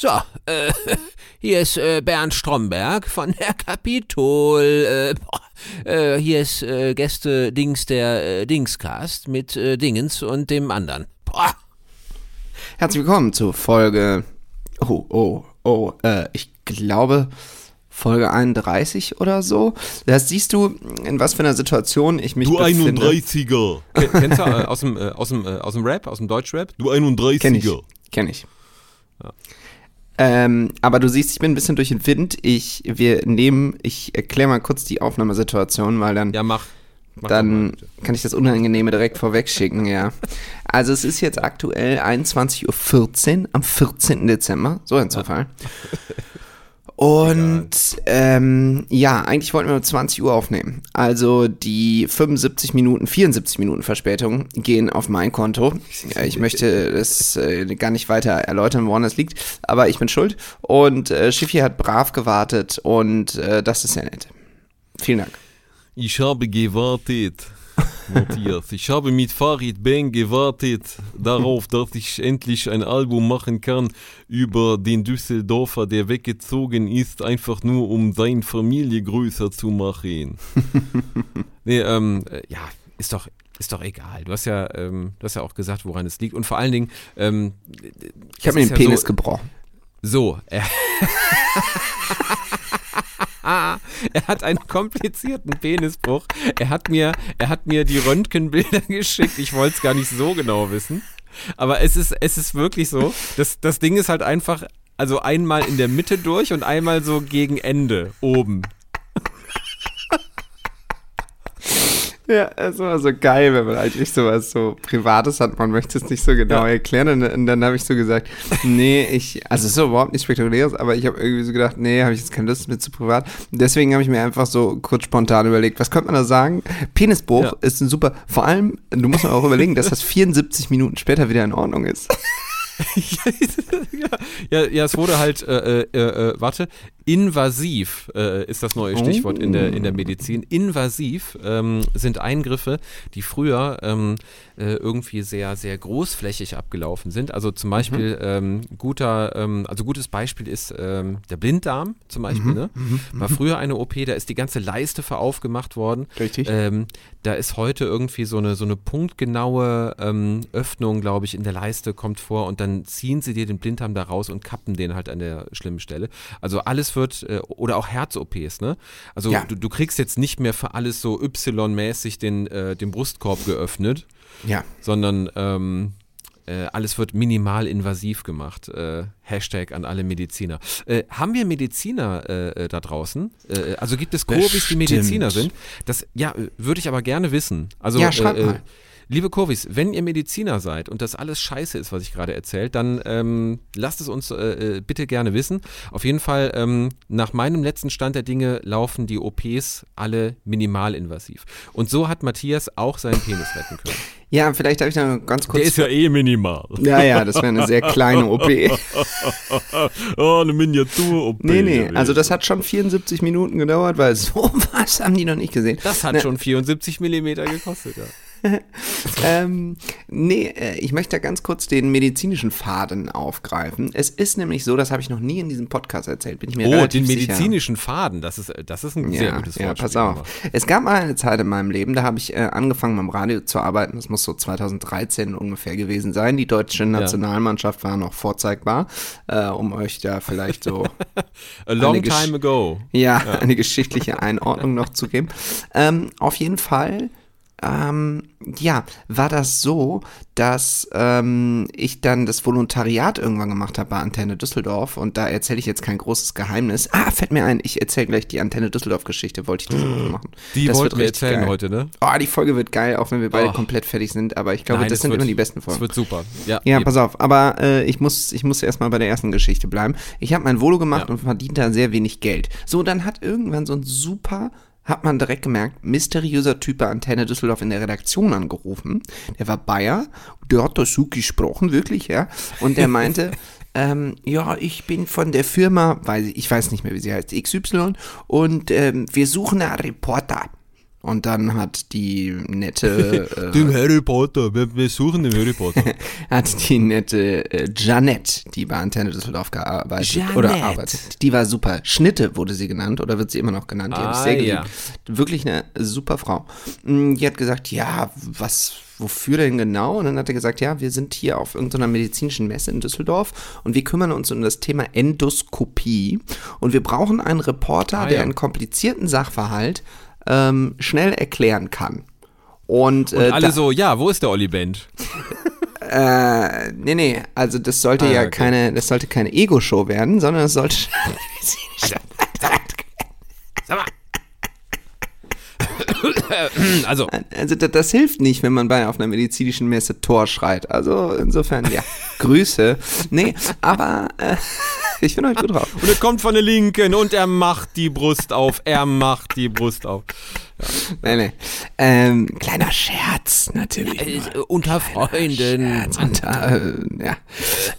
So, äh, hier ist äh, Bernd Stromberg von der Kapitol. Äh, boah, äh, hier ist äh, Gäste Dings der äh, Dingscast mit äh, Dingens und dem anderen. Boah. Herzlich willkommen zu Folge. Oh, oh, oh, äh, ich glaube Folge 31 oder so. Das siehst du, in was für einer Situation ich mich Du befinde. 31er. Ken- Kennst du äh, aus, dem, äh, aus, dem, äh, aus dem Rap, aus dem Deutschrap? Du 31er. Kenn ich. Kenn ich. Ähm, aber du siehst, ich bin ein bisschen durch den Wind. Ich, wir nehmen, ich erkläre mal kurz die Aufnahmesituation, weil dann, Ja, mach. mach dann mal, kann ich das Unangenehme direkt vorwegschicken, ja. Also es ist jetzt aktuell 21.14 Uhr am 14. Dezember. So ein Zufall. Und ähm, ja, eigentlich wollten wir um 20 Uhr aufnehmen. Also die 75 Minuten, 74 Minuten Verspätung gehen auf mein Konto. Ja, ich möchte das äh, gar nicht weiter erläutern, woran das liegt, aber ich bin schuld. Und äh, Schiffi hat brav gewartet und äh, das ist sehr nett. Vielen Dank. Ich habe gewartet, Matthias. Ich habe mit Farid Bang gewartet darauf, dass ich endlich ein Album machen kann über den Düsseldorfer, der weggezogen ist, einfach nur um seine Familie größer zu machen. Nee, ähm, äh, ja, ist doch, ist doch egal. Du hast ja, ähm, du hast ja auch gesagt, woran es liegt. Und vor allen Dingen, ähm, Ich habe mir den ja Penis so, gebrochen. So, er, er hat einen komplizierten Penisbruch. Er hat mir, er hat mir die Röntgenbilder geschickt. Ich wollte es gar nicht so genau wissen. Aber es ist, es ist wirklich so. Das, das Ding ist halt einfach, also einmal in der Mitte durch und einmal so gegen Ende oben. Ja, es war so geil, wenn man eigentlich sowas so Privates hat. Man möchte es nicht so genau Ja. erklären. Und, und dann habe ich so gesagt, nee, ich, also es ist überhaupt nicht spektakuläres, aber ich habe irgendwie so gedacht, nee, habe ich jetzt keine Lust, mir zu privat. Und deswegen habe ich mir einfach so kurz spontan überlegt, was könnte man da sagen? Penisbruch Ja. ist ein super, vor allem, du musst mir auch überlegen, dass das 74 Minuten später wieder in Ordnung ist. ja, ja, ja, es wurde halt, äh, äh, äh, warte, invasiv äh, ist das neue Stichwort in der, in der Medizin. Invasiv ähm, sind Eingriffe, die früher ähm, äh, irgendwie sehr, sehr großflächig abgelaufen sind. Also zum Beispiel ähm, guter, ähm, also gutes Beispiel ist ähm, der Blinddarm zum Beispiel. Ne? War früher eine OP, da ist die ganze Leiste veraufgemacht worden. Richtig. Ähm, da ist heute irgendwie so eine, so eine punktgenaue Öffnung, glaube ich, in der Leiste kommt vor und dann ziehen sie dir den Blinddarm da raus und kappen den halt an der schlimmen Stelle. Also alles wird, äh, oder auch Herz-OPs, ne? Also Ja. du, du kriegst jetzt nicht mehr für alles so Y-mäßig den, äh, den Brustkorb geöffnet, Ja. sondern ähm, äh, alles wird minimal invasiv gemacht. Äh, Hashtag an alle Mediziner. Äh, haben wir Mediziner da draußen? Also gibt es Kurvis, die. Mediziner sind? Das, ja, würde ich aber gerne wissen. Also, Ja, schreibt mal. Liebe Kurvis, wenn ihr Mediziner seid und das alles scheiße ist, was ich gerade erzählt, dann ähm, lasst es uns äh, äh, bitte gerne wissen. Auf jeden Fall, ähm, nach meinem letzten Stand der Dinge laufen die OPs alle minimalinvasiv. Und so hat Matthias auch seinen Penis retten können. Ja, vielleicht darf ich noch ganz kurz. Der ist ja eh minimal. ja, ja, das wäre eine sehr kleine OP. Oh, eine Miniatur-OP. Nee, nee, also das hat schon 74 Minuten gedauert, weil so was haben die noch nicht gesehen. Das hat Ne, schon 74 Millimeter gekostet, ja. Ähm, nee, äh, ich möchte da ganz kurz den medizinischen Faden aufgreifen. Es ist nämlich so, das habe ich noch nie in diesem Podcast erzählt, bin ich mir Oh, den sicher. medizinischen Faden, das ist, das ist ein sehr Ja, gutes ja, Wortspiel. pass auf. aber- Es gab mal eine Zeit in meinem Leben, da habe ich äh, angefangen beim Radio zu arbeiten. Das muss so 2013 ungefähr gewesen sein. Die deutsche Nationalmannschaft war noch vorzeigbar, äh, um euch da vielleicht so A long time ago. ja, eine geschichtliche Einordnung noch zu geben. Ähm, auf jeden Fall, ähm, ja, war das so, dass ähm, ich dann das Volontariat irgendwann gemacht habe bei Antenne Düsseldorf und da erzähle ich jetzt kein großes Geheimnis. Ah, fällt mir ein, ich erzähle gleich die Antenne Düsseldorf-Geschichte, wollte ich das noch machen. Die das wollten wir erzählen geil. heute, ne? Oh, die Folge wird geil, auch wenn wir beide Oh. komplett fertig sind, aber ich glaube, Nein, das sind wird- immer die besten Das Folgen. wird super. Ja, Ja, eben. pass auf, aber äh, ich muss, ich muss erstmal bei der ersten Geschichte bleiben. Ich habe mein Volo gemacht Ja. und verdient da sehr wenig Geld. So, dann hat irgendwann so ein super, hat man direkt gemerkt, mysteriöser Typ bei Antenne Düsseldorf in der Redaktion angerufen. Der war Bayer, der hat das so gesprochen, wirklich, ja. Und der meinte, ähm, ja, ich bin von der Firma, weiß ich, ich weiß nicht mehr, wie sie heißt, XY, und ähm, wir suchen einen Reporter. Und dann hat die nette, äh, Den Harry Potter, wir, wir suchen den Harry Potter. hat die nette äh, Janette, die bei Antenne Düsseldorf gearbeitet oder Jeanette. arbeitet. Die war super. Schnitte wurde sie genannt oder wird sie immer noch genannt. Die habe ich Ah, sehr ja. geliebt. Wirklich eine super Frau. Mm, Die hat gesagt, ja, was, wofür denn genau? Und dann hat er gesagt, ja, wir sind hier auf irgendeiner medizinischen Messe in Düsseldorf und wir kümmern uns um das Thema Endoskopie und wir brauchen einen Reporter, Ah, der ja. einen komplizierten Sachverhalt ähm, schnell erklären kann. Und, Und äh, alle da- so, ja, wo ist der Olli Bend? äh, nee, nee, also das sollte Ah, ja okay. keine, das sollte keine Ego-Show werden, sondern es sollte Also, also das, das hilft nicht, wenn man bei auf einer medizinischen Messe Tor schreit. Also insofern, ja, Grüße. Nee, aber äh, ich bin heute gut drauf. und er kommt von der Linken und er macht die Brust auf. Er macht die Brust auf. Nee, nee. Ähm, kleiner Scherz, natürlich. Äh, unter Freunden. Und, äh, ja.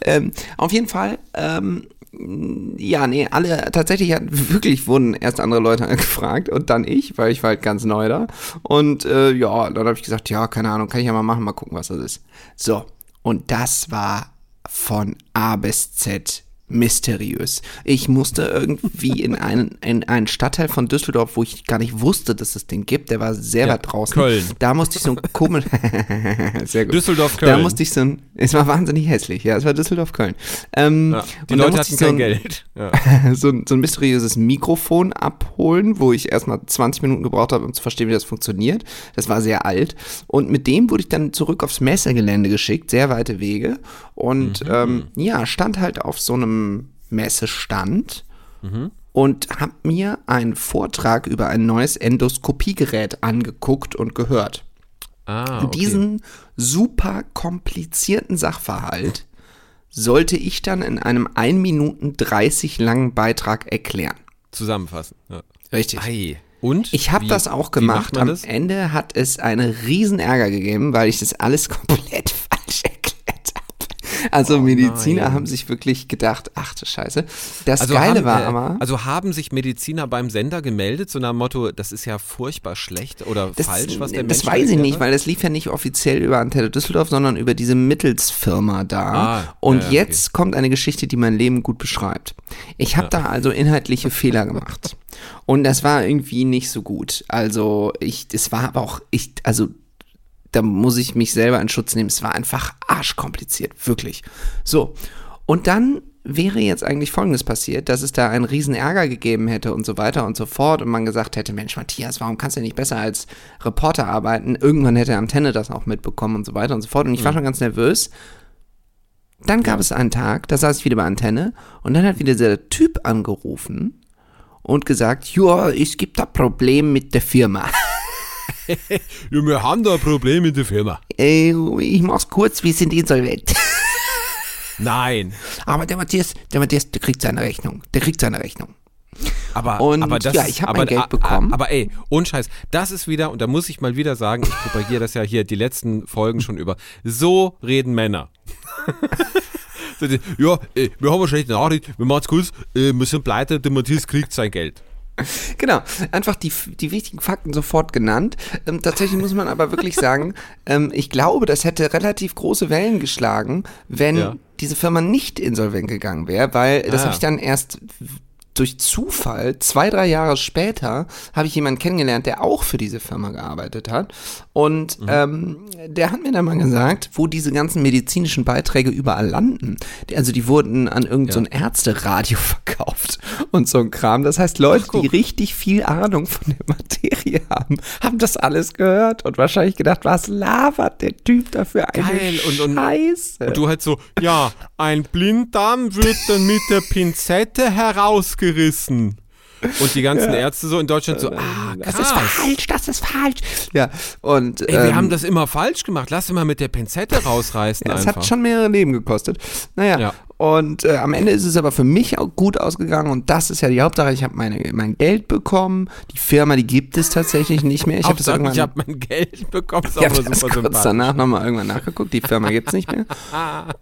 Ähm, auf jeden Fall, ähm, ja, nee, alle, tatsächlich hat, wirklich wurden erst andere Leute gefragt und dann ich, weil ich war halt ganz neu da. Und äh, ja, dann habe ich gesagt, ja, keine Ahnung, kann ich ja mal machen, mal gucken, was das ist. So, und das war von A bis Z mysteriös. Ich musste irgendwie in einen, in einen Stadtteil von Düsseldorf, wo ich gar nicht wusste, dass es den gibt. Der war sehr Ja, weit draußen. Köln. Da musste ich so ein komisch. Sehr gut. Düsseldorf, Da Köln. musste ich so ein. Es war wahnsinnig hässlich. Ja, es war Düsseldorf-Köln. Ähm, Ja, die und da Leute hatten so kein ein, Geld. Ja. So, ein, so ein mysteriöses Mikrofon abholen, wo ich erstmal 20 Minuten gebraucht habe, um zu verstehen, wie das funktioniert. Das war sehr alt. Und mit dem wurde ich dann zurück aufs Messegelände geschickt, sehr weite Wege. Und ähm, ja, stand halt auf so einem Messestand und habe mir einen Vortrag über ein neues Endoskopiegerät angeguckt und gehört. Ah, okay. Diesen super komplizierten Sachverhalt sollte ich dann in einem 1 Minuten 30 langen Beitrag erklären. Zusammenfassen. Ja. Richtig. Ei. Und? Ich habe das auch gemacht. Am? Ende hat es einen riesen Ärger gegeben, weil ich das alles komplett falsch. Also Mediziner Oh nein. haben sich wirklich gedacht, ach du Scheiße. Das Also Geile haben, war äh, aber, Also haben sich Mediziner beim Sender gemeldet, so nach dem Motto, das ist ja furchtbar schlecht oder das, falsch, was der das Mensch weiß ich nicht, hat? weil das lief ja nicht offiziell über Antenne Düsseldorf, sondern über diese Mittelsfirma da. Ah, Und ja, ja, okay. jetzt kommt eine Geschichte, die mein Leben gut beschreibt. Ich habe da also inhaltliche Fehler gemacht. Und das war irgendwie nicht so gut. Also ich, es war aber auch, ich, also da muss ich mich selber in Schutz nehmen. Es war einfach arschkompliziert, wirklich. So. Und dann wäre jetzt eigentlich Folgendes passiert, dass es da einen riesen Ärger gegeben hätte und so weiter und so fort und man gesagt hätte, Mensch Matthias, warum kannst du nicht besser als Reporter arbeiten? Irgendwann hätte Antenne das auch mitbekommen und so weiter und so fort und ich war schon ganz nervös. Dann gab es einen Tag, da saß ich wieder bei Antenne und dann hat wieder der Typ angerufen und gesagt, ja, es gibt da Problem mit der Firma. Ja, wir haben da ein Problem mit der Firma. Äh, ich mach's kurz, wir sind insolvent. Nein. Aber der Matthias, der Matthias, der kriegt seine Rechnung. Der kriegt seine Rechnung. Aber, Und aber das ja, ich hab aber, mein Geld a- a- bekommen. Aber ey, ohne Scheiß, das ist wieder, und da muss ich mal wieder sagen, ich propagiere das ja hier die letzten Folgen schon über. So reden Männer. Ja, wir haben eine schlechte Nachricht, wir machen's kurz, äh, wir sind pleite, der Matthias kriegt sein Geld. Genau, einfach die, die wichtigen Fakten sofort genannt. Ähm, tatsächlich muss man aber wirklich sagen, ähm, ich glaube, das hätte relativ große Wellen geschlagen, wenn Ja. diese Firma nicht insolvent gegangen wäre, weil das Ah, habe ja. ich dann erst durch Zufall, zwei, drei Jahre später, habe ich jemanden kennengelernt, der auch für diese Firma gearbeitet hat. Und Mhm. ähm, der hat mir dann mal gesagt, wo diese ganzen medizinischen Beiträge überall landen. Die, also die wurden an irgendein so ein Ärzteradio verkauft und so ein Kram. Das heißt, Leute, die richtig viel Ahnung von der Materie haben, haben das alles gehört und wahrscheinlich gedacht, was labert der Typ dafür eine Geil, und- und- Scheiße. Und du halt so, ja, ein Blinddarm wird dann mit der Pinzette herausgerissen. Und die ganzen Ärzte so in Deutschland so, ah, krass. das ist falsch, das ist falsch. Ja, und Ey, wir ähm, haben das immer falsch gemacht. Lass mal mit der Pinzette rausreißen Ja, es einfach. hat schon mehrere Leben gekostet. Naja, Ja. und äh, am Ende ist es aber für mich auch gut ausgegangen und das ist ja die Hauptsache. Ich habe mein Geld bekommen. Die Firma, die gibt es tatsächlich nicht mehr. Ich habe das irgendwann. ich habe mein Geld bekommen. Ist ich auch hab mal das super kurz danach nochmal irgendwann nachgeguckt. Die Firma gibt es nicht mehr.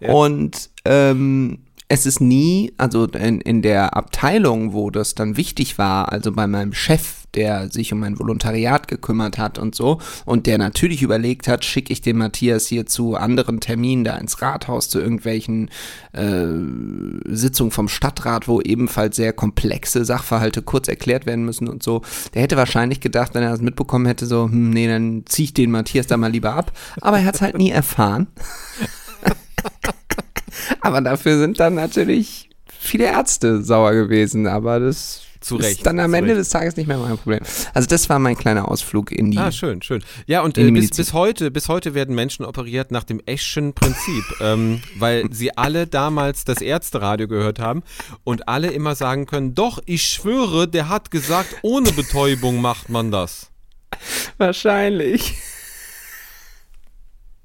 Und ähm, es ist nie, also in, in der Abteilung, wo das dann wichtig war, also bei meinem Chef, der sich um ein Volontariat gekümmert hat und so und der natürlich überlegt hat, schicke ich den Matthias hier zu anderen Terminen da ins Rathaus zu irgendwelchen äh, Sitzungen vom Stadtrat, wo ebenfalls sehr komplexe Sachverhalte kurz erklärt werden müssen und so. Der hätte wahrscheinlich gedacht, wenn er das mitbekommen hätte, so, hm, nee, dann zieh ich den Matthias da mal lieber ab. Aber er hat es halt nie erfahren. Aber dafür sind dann natürlich viele Ärzte sauer gewesen. Aber das Zu ist Recht, dann am Ende Recht. des Tages nicht mehr mein Problem. Also das war mein kleiner Ausflug in die. Ah, schön, schön. Ja, und äh, bis, bis heute, bis heute werden Menschen operiert nach dem Eschschen Prinzip, ähm, weil sie alle damals das Ärzteradio gehört haben und alle immer sagen können, doch, ich schwöre, der hat gesagt, ohne Betäubung macht man das. Wahrscheinlich.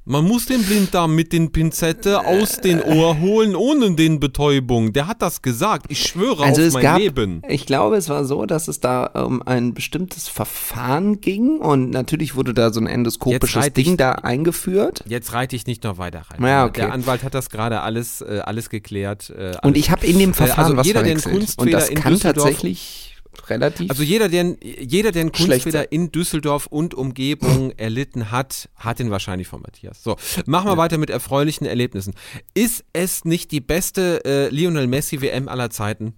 Man muss den Blinddarm mit den Pinzette aus den Ohr holen, ohne den Betäubung. Der hat das gesagt. Ich schwöre Also auf es mein gab, Leben. ich glaube, es war so, dass es da um ein bestimmtes Verfahren ging und natürlich wurde da so ein endoskopisches reite ich- Ding da eingeführt. Jetzt reite ich nicht noch weiter rein. Ja, okay. Der Anwalt hat das gerade alles, äh, alles geklärt. Äh, alles. Und ich habe in dem Verfahren also was jeder, verwechselt. Und das in kann Düsseldorf- tatsächlich relativ. Also jeder, der, einen- jeder, der einen Kunstfehler in Düsseldorf und Umgebung erlitten hat, hat ihn wahrscheinlich von Matthias. So, machen wir weiter mit erfreulichen Erlebnissen. Ist es nicht die beste äh, Lionel Messi WM aller Zeiten?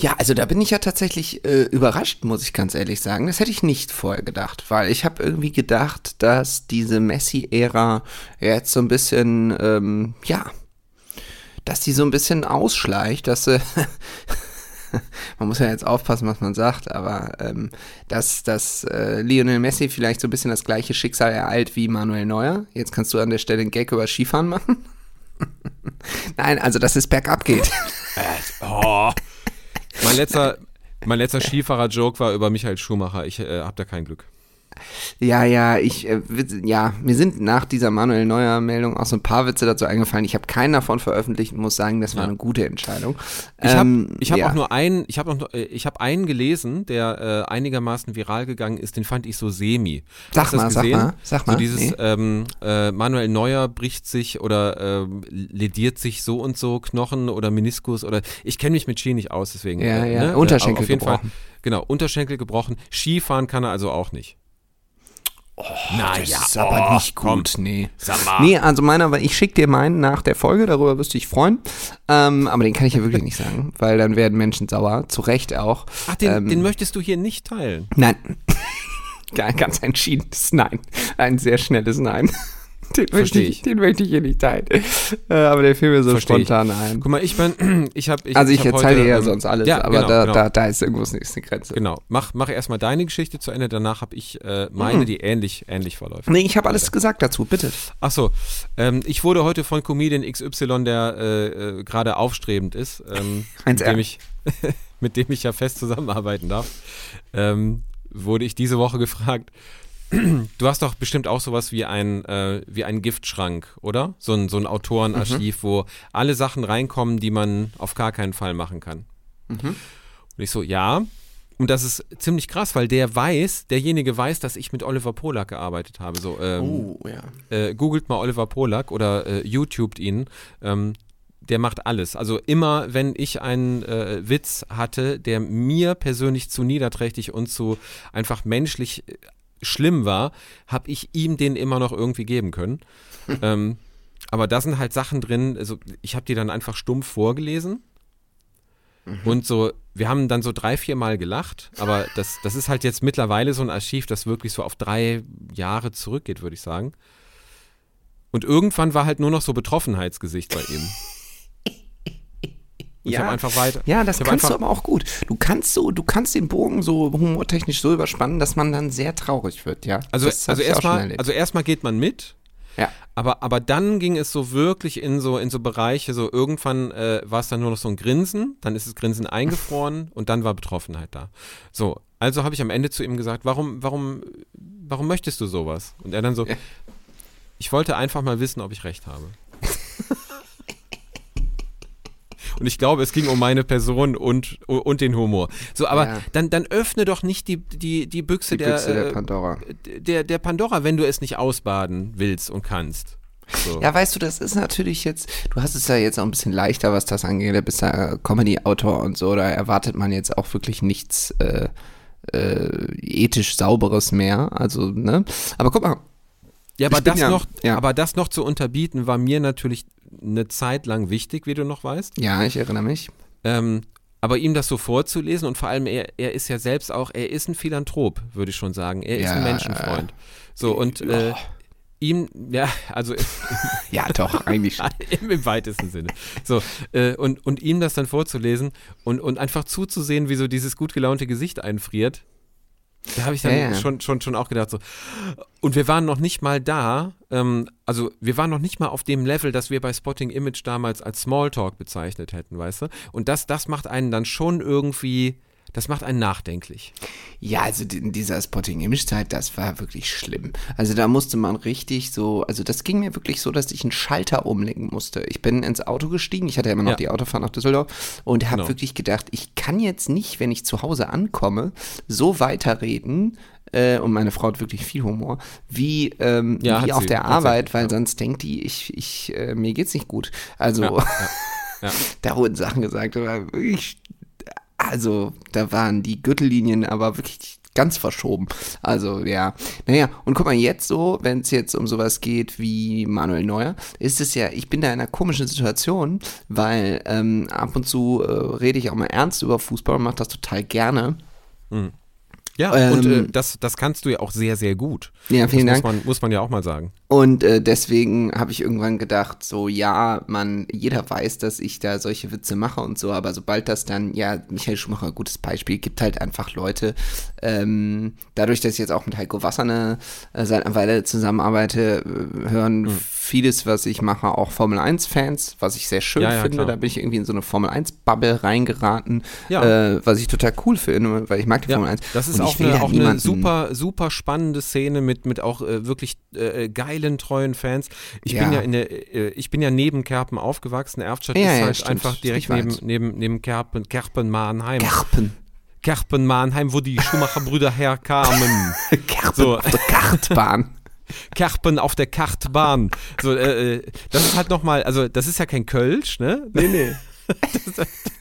Ja, also da bin ich ja tatsächlich äh, überrascht, muss ich ganz ehrlich sagen. Das hätte ich nicht vorher gedacht, weil ich habe irgendwie gedacht, dass diese Messi-Ära jetzt so ein bisschen, ähm, ja, dass die so ein bisschen ausschleicht, dass sie, man muss ja jetzt aufpassen, was man sagt, aber ähm, dass, dass äh, Lionel Messi vielleicht so ein bisschen das gleiche Schicksal ereilt wie Manuel Neuer. Jetzt kannst du an der Stelle einen Gag über Skifahren machen. Nein, also dass es bergab geht. Oh. Mein letzter, mein letzter Skifahrer-Joke war über Michael Schumacher. Ich äh, hab da kein Glück. Ja, ja, ich, äh, ja, mir sind nach dieser Manuel Neuer Meldung auch so ein paar Witze dazu eingefallen. Ich habe keinen davon veröffentlicht und muss sagen, das war eine gute Entscheidung. Ich habe Ähm, ich hab ja. auch nur einen, ich habe noch, äh, ich habe einen gelesen, der äh, einigermaßen viral gegangen ist. Den fand ich so semi. Sag Hast du das mal, sag mal, sag mal. So dieses Nee. ähm, äh, Manuel Neuer bricht sich oder ähm, lediert sich so und so Knochen oder Meniskus oder ich kenne mich mit Ski nicht aus, deswegen. Ja, äh, ja, ne? Unterschenkel Äh, auf jeden gebrochen. Fall. Genau, Unterschenkel gebrochen. Skifahren kann er also auch nicht. Oh, das ist aber nicht komm. gut, nee. Sag mal. Nee, also meiner, ich schicke dir meinen nach der Folge, darüber wirst du dich freuen. Ähm, aber den kann ich ja wirklich nicht sagen, weil dann werden Menschen sauer, zu Recht auch. Ach, den, ähm, den möchtest du hier nicht teilen. Nein. Ja, ganz entschiedenes Nein. Ein sehr schnelles Nein. Den möchte, ich, ich. den möchte ich hier nicht teilen. Äh, aber der fiel mir so Versteh ich. spontan ein. Guck mal, ich bin, ich habe, ich, also ich, hab erzähle dir ja ähm, sonst alles, ja, aber genau, da, genau. Da, da ist irgendwo eine Grenze. Genau, mach, mach erstmal deine Geschichte zu Ende, danach habe ich äh, meine, die ähnlich, ähnlich verläuft. Nee, ich habe alles gesagt dazu, bitte. Achso, ähm, ich wurde heute von Comedian XY, der äh, äh, gerade aufstrebend ist, ähm, mit, 1R. dem ich, mit dem ich ja fest zusammenarbeiten darf, ähm, wurde ich diese Woche gefragt, du hast doch bestimmt auch sowas wie ein, äh, wie ein Giftschrank, oder? So ein, so ein Autorenarchiv, wo alle Sachen reinkommen, die man auf gar keinen Fall machen kann. Und ich so, ja. Und das ist ziemlich krass, weil der weiß, derjenige weiß, dass ich mit Oliver Polak gearbeitet habe. So, ähm, ja. äh, googelt mal Oliver Polak oder äh, YouTubet ihn. Ähm, der macht alles. Also immer, wenn ich einen äh, Witz hatte, der mir persönlich zu niederträchtig und zu einfach menschlich äh, schlimm war, habe ich ihm den immer noch irgendwie geben können. ähm, aber da sind halt Sachen drin, also ich habe die dann einfach stumpf vorgelesen. Und so, wir haben dann so drei, vier Mal gelacht, aber das, das ist halt jetzt mittlerweile so ein Archiv, das wirklich so auf drei Jahre zurückgeht, würde ich sagen. Und irgendwann war halt nur noch so Betroffenheitsgesicht bei ihm. Und Ich Ja. habe einfach weiter. Ja, das ich kannst du aber auch gut. Du kannst so, du kannst den Bogen so humortechnisch so überspannen, dass man dann sehr traurig wird, ja. Also, Das also ich erstmal, also erstmal geht man mit, ja. aber, aber dann ging es so wirklich in so, in so Bereiche, so irgendwann äh, war es dann nur noch so ein Grinsen, dann ist das Grinsen eingefroren und dann war Betroffenheit da. So, also habe ich am Ende zu ihm gesagt, warum, warum, warum möchtest du sowas? Und er dann so, Ja. ich wollte einfach mal wissen, ob ich recht habe. Und ich glaube, es ging um meine Person und, und den Humor. So, aber Ja. dann, dann öffne doch nicht die, die, die Büchse, Die der, Büchse der äh, Pandora. der, der Pandora, wenn du es nicht ausbaden willst und kannst. So. Ja, weißt du, das ist natürlich jetzt, du hast es ja jetzt auch ein bisschen leichter, was das angeht. Du bist ja Comedy-Autor und so, da erwartet man jetzt auch wirklich nichts, äh, äh, ethisch sauberes Meer. Also, ne? Aber guck mal. Ja, aber das, ja- noch, ja. aber das noch zu unterbieten, war mir natürlich eine Zeit lang wichtig, wie du noch weißt. Ja, ich erinnere mich. Ähm, aber ihm das so vorzulesen und vor allem er, er ist ja selbst auch, er ist ein Philanthrop, würde ich schon sagen. Er ist Ja, ein Menschenfreund. So und äh, ihm, ja, also Ja, doch, eigentlich schon. im, im weitesten Sinne. So, äh, und, und ihm das dann vorzulesen und, und einfach zuzusehen, wie so dieses gut gelaunte Gesicht einfriert. Da habe ich dann Ja, ja. Schon, schon, schon auch gedacht, so. Und wir waren noch nicht mal da, ähm, also wir waren noch nicht mal auf dem Level, das wir bei Spotting Image damals als Smalltalk bezeichnet hätten, weißt du? Und das, das macht einen dann schon irgendwie, das macht einen nachdenklich. Ja, also in dieser Spotting-Image-Zeit, das war wirklich schlimm. Also da musste man richtig so, also das ging mir wirklich so, dass ich einen Schalter umlegen musste. Ich bin ins Auto gestiegen, ich hatte ja immer noch Ja. die Autofahrt nach Düsseldorf und habe Genau. wirklich gedacht, ich kann jetzt nicht, wenn ich zu Hause ankomme, so weiterreden, äh, und meine Frau hat wirklich viel Humor, wie, ähm, Ja, wie auf sie, der sie, Arbeit, weil ja. sonst denkt die, ich, ich, äh, mir geht's nicht gut. Also ja. da wurden Sachen gesagt, aber wirklich, also da waren die Gürtellinien aber wirklich ganz verschoben. Also ja, naja, und guck mal, jetzt so, wenn es jetzt um sowas geht wie Manuel Neuer, ist es ja, ich bin da in einer komischen Situation, weil ähm, ab und zu äh, rede ich auch mal ernst über Fußball und mache das total gerne. Ja, Ähm, und äh, das, das kannst du ja auch sehr, sehr gut. Ja, vielen das Dank. Muss man, muss man ja auch mal sagen. Und äh, deswegen habe ich irgendwann gedacht, so ja, man, jeder weiß, dass ich da solche Witze mache und so, aber sobald das dann, ja, Michael Schumacher, gutes Beispiel, gibt halt einfach Leute, ähm, dadurch, dass ich jetzt auch mit Heiko Wasserne äh, seit einer Weile zusammenarbeite, äh, hören Hm. vieles, was ich mache, auch Formel 1-Fans, was ich sehr schön Ja, ja, finde. klar. Da bin ich irgendwie in so eine Formel 1-Bubble reingeraten, Ja. äh, was ich total cool finde, weil ich mag die Formel 1. das ist Und auch eine, auch eine super, super spannende Szene mit, mit auch äh, wirklich äh, geilen, treuen Fans. Ich Ja. bin ja in der, äh, ich bin ja neben Kerpen aufgewachsen. Erftstadt Ja, ist ja, halt stimmt. einfach direkt neben, neben, neben Kerpen, Kerpen-Mahnheim. Kerpen. Kerpen-Mahnheim, wo die Schumacher-Brüder herkamen. Kerpen So. auf der Kartbahn. Kerpen auf der Kartbahn. So, äh, äh, das ist halt nochmal, also das ist ja kein Kölsch, ne? Nee, nee. Das,